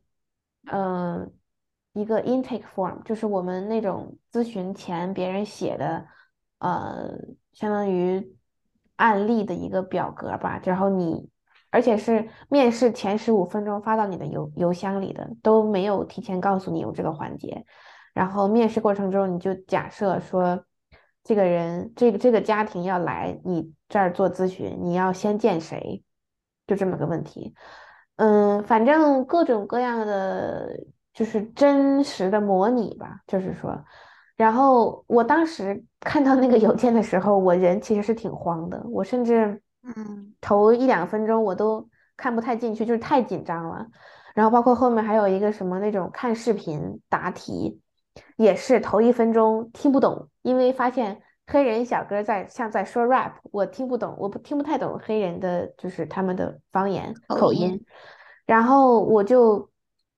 嗯，一个 intake form 就是我们那种咨询前别人写的，呃，相当于案例的一个表格吧。然后你，而且是面试前十五分钟发到你的邮邮箱里的，都没有提前告诉你有这个环节。然后面试过程中，你就假设说，这个人，这个这个家庭要来你这儿做咨询，你要先见谁？就这么个问题。嗯，反正各种各样的就是真实的模拟吧，就是说，然后我当时看到那个邮件的时候，我人其实是挺慌的，我甚至嗯头一两分钟我都看不太进去，就是太紧张了。然后包括后面还有一个什么那种看视频答题，也是头一分钟听不懂，因为发现黑人小哥在像在说 rap，我听不懂，我不听不太懂黑人的就是他们的方言口音。然后我就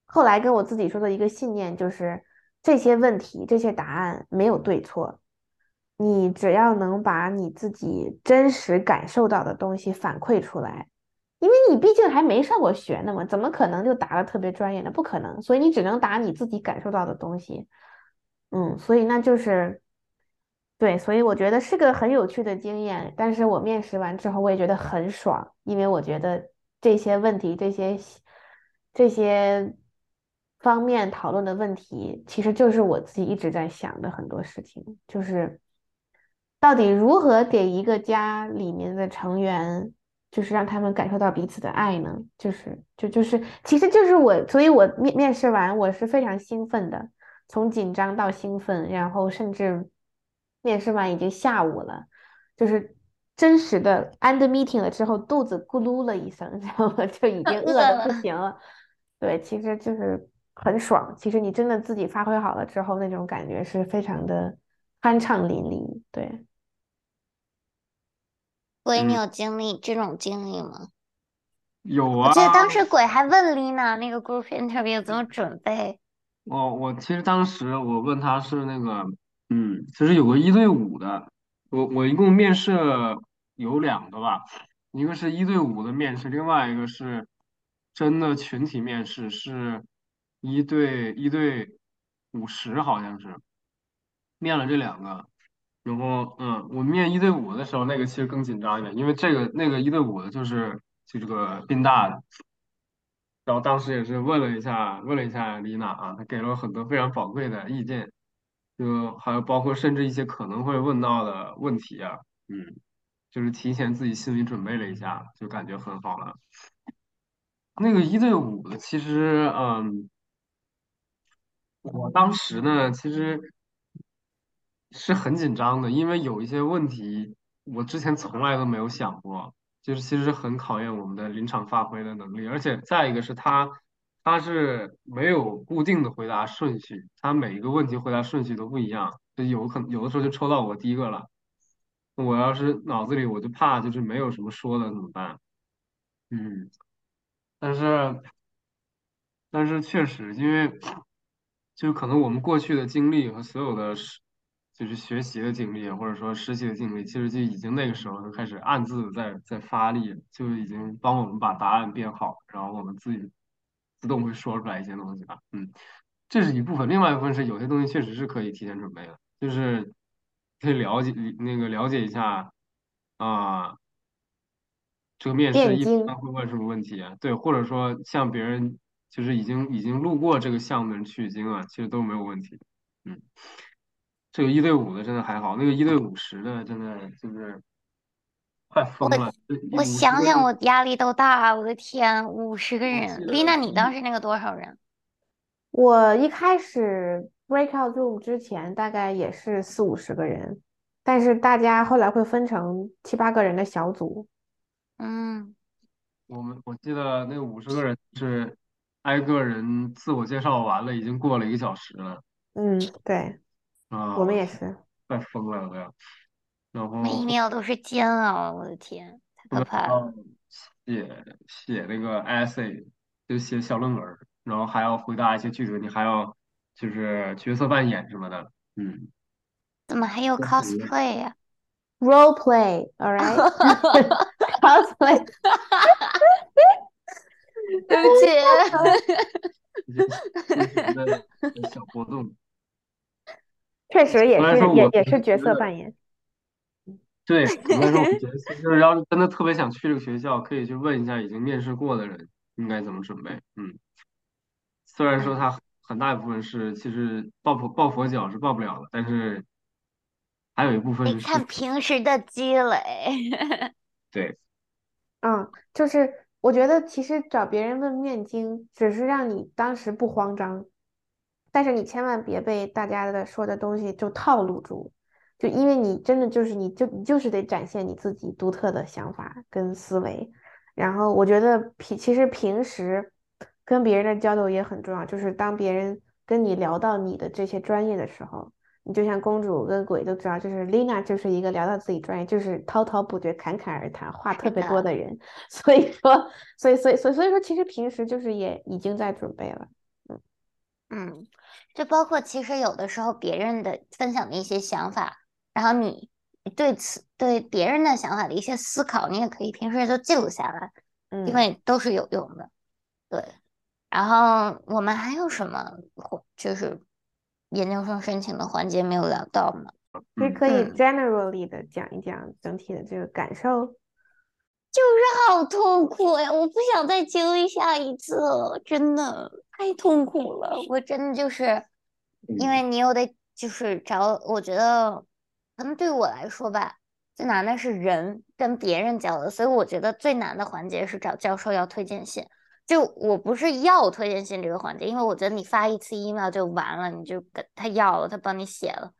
后来跟我自己说的一个信念就是，这些问题、这些答案没有对错，你只要能把你自己真实感受到的东西反馈出来，因为你毕竟还没上过学呢嘛，怎么可能就答的特别专业呢？不可能，所以你只能答你自己感受到的东西。嗯，所以那就是对，所以我觉得是个很有趣的经验。但是我面试完之后，我也觉得很爽，因为我觉得。这些问题，这些这些方面讨论的问题，其实就是我自己一直在想的很多事情，就是到底如何给一个家里面的成员，就是让他们感受到彼此的爱呢？就是就就是，其实就是我，所以我面面试完，我是非常兴奋的，从紧张到兴奋，然后甚至面试完已经下午了，就是。真实的 end meeting 了之后，肚子咕噜了一声，然后就已经饿的不行了。对，其实就是很爽。其实你真的自己发挥好了之后，那种感觉是非常的酣畅淋漓。对，鬼，你有经历这种经历吗？有啊。我记得当时鬼还问 Lina 那个 group interview 怎么准备。我我其实当时我问他是那个，嗯，其实有个一对五的。我我一共面试有两个吧，一个是一对五的面试，另外一个是真的群体面试，是一对一对五十，好像是面了这两个。然后，嗯，我面一对五的时候，那个其实更紧张一点，因为这个那个一对五的就是就这个宾大的。然后当时也是问了一下，问了一下丽娜啊，她给了我很多非常宝贵的意见，就还有包括甚至一些可能会问到的问题啊，嗯，就是提前自己心里准备了一下，就感觉很好了。那个一对五的，其实，嗯，我当时呢，其实是很紧张的，因为有一些问题我之前从来都没有想过。就是其实很考验我们的临场发挥的能力，而且再一个是他，他是没有固定的回答顺序，他每一个问题回答顺序都不一样，就有可能有的时候就抽到我第一个了，我要是脑子里我就怕就是没有什么说的怎么办？嗯，但是但是确实，因为就可能我们过去的经历和所有的就是学习的经历，或者说实习的经历，其实就已经那个时候就开始暗自在在发力，就已经帮我们把答案编好，然后我们自己自动会说出来一些东西吧。嗯，这是一部分，另外一部分是有些东西确实是可以提前准备的，就是可以了解那个了解一下啊，这个面试一般会问什么问题啊？对，或者说像别人就是已经已经路过这个项目的人取经啊，其实都没有问题。嗯。这个一对五的真的还好，那个一对五十的真的就是快疯了。我想想，我压力都大，我的天，五十个人。丽娜，你当时那个多少人？我一开始 breakout room 之前大概也是四五十个人，但是大家后来会分成七八个人的小组。嗯，我们我记得那五十个人是挨个人自我介绍完了，已经过了一个小时了。嗯，对。啊，我们也是，快疯了都要。然后每一秒都是煎熬，我的天，太可怕了。写写那个 essay，就写小论文，然后还要回答一些句子，你还要就是角色扮演什么的，嗯。怎么还有 cosplay 呀？Role play，all right？Cosplay。对不起。小活动。确实也是，也也是角色扮演。对，那 时候我觉得，就是要是真的特别想去这个学校，可以去问一下已经面试过的人应该怎么准备。嗯，虽然说他很大一部分是其实抱佛抱佛脚是抱不了的，但是还有一部分是看平时的积累。对，嗯，就是我觉得其实找别人问面经，只是让你当时不慌张。但是你千万别被大家的说的东西就套路住，就因为你真的就是你就你就是得展现你自己独特的想法跟思维。然后我觉得平其实平时跟别人的交流也很重要，就是当别人跟你聊到你的这些专业的时候，你就像公主跟鬼都知道，就是 Lina 就是一个聊到自己专业就是滔滔不绝、侃侃而谈、话特别多的人。所以说，所以所以所以所以说，其实平时就是也已经在准备了。嗯嗯。就包括其实有的时候别人的分享的一些想法，然后你对此对别人的想法的一些思考，你也可以平时就记录下来，嗯，因为都是有用的。对，然后我们还有什么就是研究生申请的环节没有聊到吗？其实可以 generally 的讲一讲整体的这个感受，就是好痛苦呀！我不想再经历下一次了，真的。太痛苦了，我真的就是，因为你又得就是找，我觉得可能对我来说吧，最难的是人跟别人交流，所以我觉得最难的环节是找教授要推荐信。就我不是要推荐信这个环节，因为我觉得你发一次 email 就完了，你就跟他要了，他帮你写了。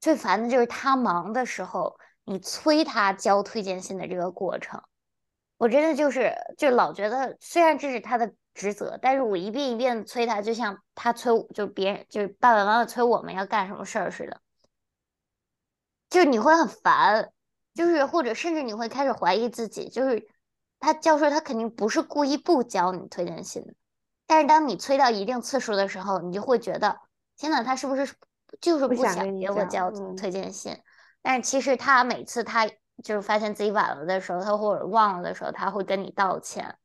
最烦的就是他忙的时候，你催他交推荐信的这个过程，我真的就是就老觉得，虽然这是他的。职责，但是我一遍一遍催他，就像他催，就别人就是爸爸妈妈催我们要干什么事儿似的，就是你会很烦，就是或者甚至你会开始怀疑自己，就是他教授他肯定不是故意不教你推荐信的，但是当你催到一定次数的时候，你就会觉得天呐，他是不是就是不想给我交推荐信？但是其实他每次他就是发现自己晚了的时候，他或者忘了的时候，他会跟你道歉。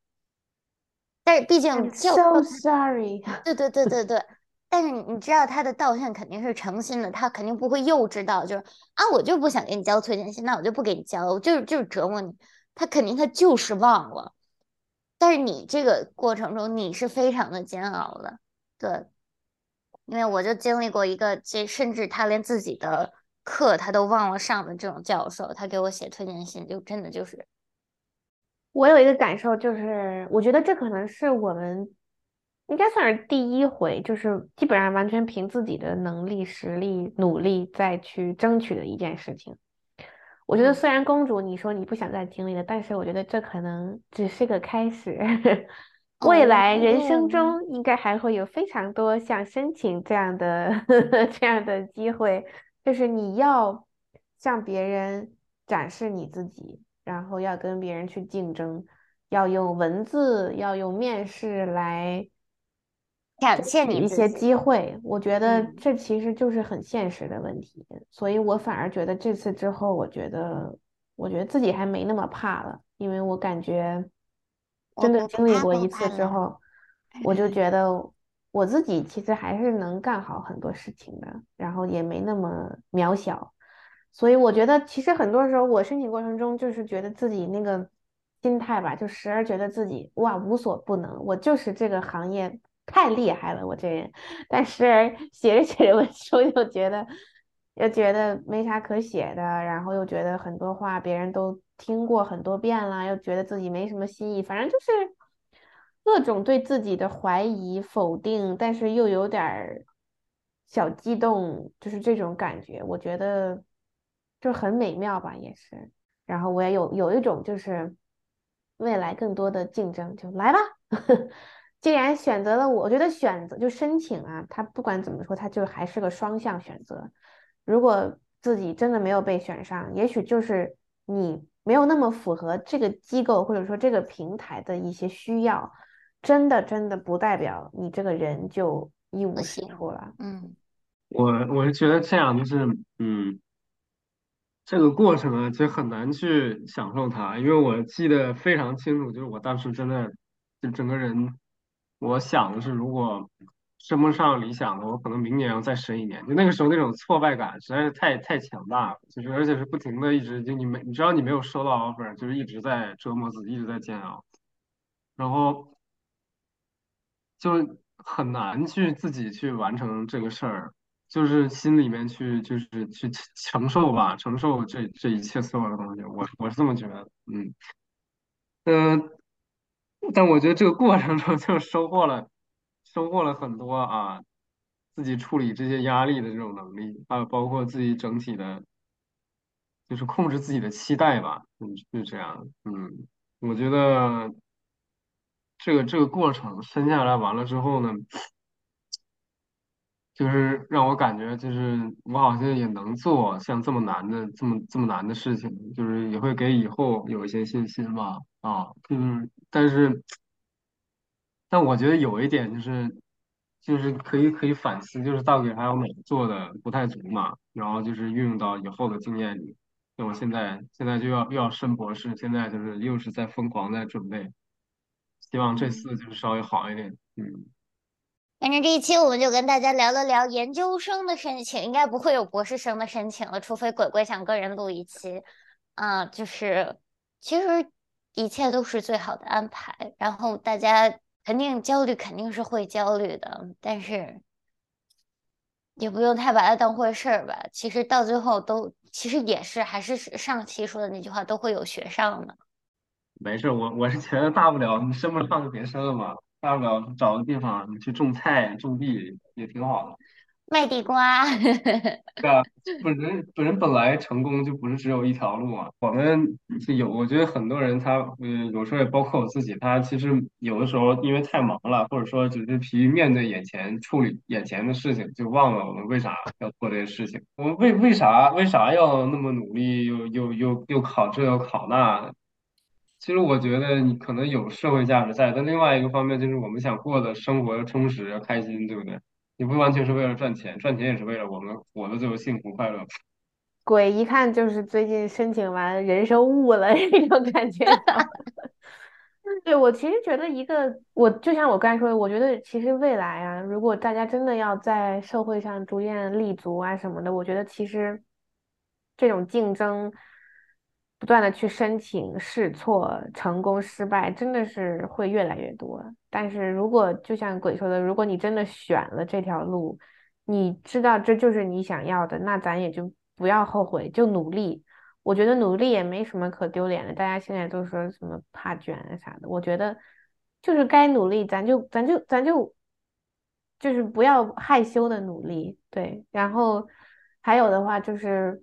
但是毕竟 so 教 sorry。对对对对对，但是你你知道他的道歉肯定是诚心的，他肯定不会幼稚到就是啊，我就不想给你交推荐信，那我就不给你交了，我就是就是折磨你。他肯定他就是忘了，但是你这个过程中你是非常的煎熬的，对，因为我就经历过一个，这甚至他连自己的课他都忘了上的这种教授，他给我写推荐信，就真的就是我有一个感受，就是我觉得这可能是我们应该算是第一回，就是基本上完全凭自己的能力、实力、努力再去争取的一件事情。我觉得嗯虽然公主你说你不想再经历了，但是我觉得这可能只是个开始。未来人生哦中应该还会有非常多像申请这样的 这样的机会，就是你要向别人展示你自己，然后要跟别人去竞争，要用文字，要用面试来展现你一些机会。我觉得嗯这其实就是很现实的问题，所以我反而觉得这次之后，我觉得我觉得自己还没那么怕了，因为我感觉真的经历过一次之后，我就觉得我自己其实还是能干好很多事情的，然后也没那么渺小。所以我觉得，其实很多时候我申请过程中，就是觉得自己那个心态吧，就时而觉得自己哇无所不能，我就是这个行业太厉害了，我这人。但时而写着写着文书，又觉得又觉得没啥可写的，然后又觉得很多话别人都听过很多遍了，又觉得自己没什么新意，反正就是各种对自己的怀疑、否定，但是又有点儿小激动，就是这种感觉，我觉得就很美妙吧，也是。然后我也有有一种就是未来更多的竞争，就来吧。既然选择了我，我觉得选择就申请啊，它不管怎么说，它就还是个双向选择。如果自己真的没有被选上，也许就是你没有那么符合这个机构或者说这个平台的一些需要，真的真的不代表你这个人就一无是处了。嗯我我是觉得这样就是，嗯，这个过程啊，其实很难去享受它，因为我记得非常清楚，就是我当时真的就整个人，我想的是，如果升不上理想的，我可能明年要再升一年。就那个时候那种挫败感实在是太太强大了，就是而且是不停的一直就你没你知道你没有收到 offer，就是一直在折磨自己，一直在煎熬，然后就很难去自己去完成这个事儿。就是心里面去就是去承受吧，承受这这一切所有的东西，我我是这么觉得，嗯嗯，但我觉得这个过程中就收获了收获了很多啊，自己处理这些压力的这种能力，还有包括自己整体的，就是控制自己的期待吧，嗯，就这样，嗯，我觉得这个这个过程生下来完了之后呢。就是让我感觉，就是我好像也能做像这么难的、这么这么难的事情，就是也会给以后有一些信心吧。啊，就是但是，但我觉得有一点就是，就是可以可以反思，就是到底还有哪做的不太足嘛，然后就是运用到以后的经验里。那我现在现在就要又要升博士，现在就是又是在疯狂在准备，希望这次嗯。就是稍微好一点。嗯。反正这一期我们就跟大家聊了聊研究生的申请，应该不会有博士生的申请了，除非鬼鬼想个人录一期。啊、就是其实一切都是最好的安排，然后大家肯定焦虑，肯定是会焦虑的，但是也不用太把它当回事儿吧。其实到最后都，其实也是还是上期说的那句话，都会有学上的。没事，我我是觉得大不了你升不上就别升了嘛，大不了找个地方你去种菜种地也挺好的。卖地瓜，对啊，本人本人本来成功就不是只有一条路啊。我们是有，我觉得很多人他，嗯，有时候也包括我自己，他其实有的时候因为太忙了，或者说只是疲于面对眼前处理眼前的事情，就忘了我们为啥要做这些事情。我们为为啥为啥要那么努力，又又又又考这又考那？其实我觉得你可能有社会价值在，但另外一个方面就是我们想过的生活充实、开心，对不对？你不完全是为了赚钱，赚钱也是为了我们活得最后幸福快乐。鬼一看就是最近申请完人生悟了 那种感觉。对，我其实觉得一个，我就像我刚才说的，我觉得其实未来啊，如果大家真的要在社会上逐渐立足啊什么的，我觉得其实这种竞争，不断的去申请、试错、成功、失败，真的是会越来越多。但是如果就像鬼说的，如果你真的选了这条路，你知道这就是你想要的，那咱也就不要后悔，就努力。我觉得努力也没什么可丢脸的，大家现在都说什么怕卷啊啥的，我觉得就是该努力，咱就咱就咱就就是不要害羞的努力，对。然后还有的话就是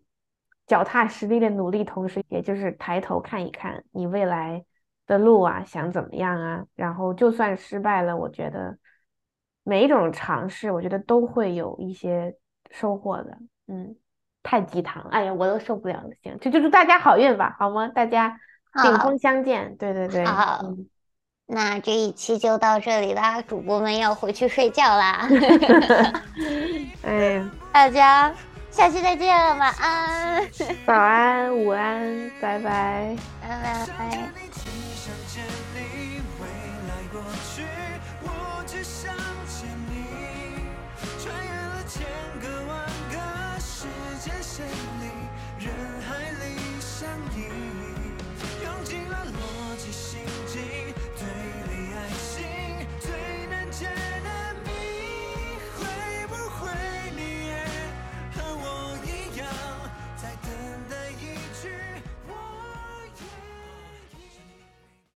脚踏实地的努力，同时也就是抬头看一看你未来的路啊，想怎么样啊？然后就算失败了，我觉得每一种尝试，我觉得都会有一些收获的，嗯。太鸡汤，哎呀，我都受不了了。行，就就祝大家好运吧，好吗？大家顶峰相见。对对对，好，那这一期就到这里啦，主播们要回去睡觉啦。哎呀，大家下期再见了晚安。早安午安拜拜。拜拜拜人海里相依用尽了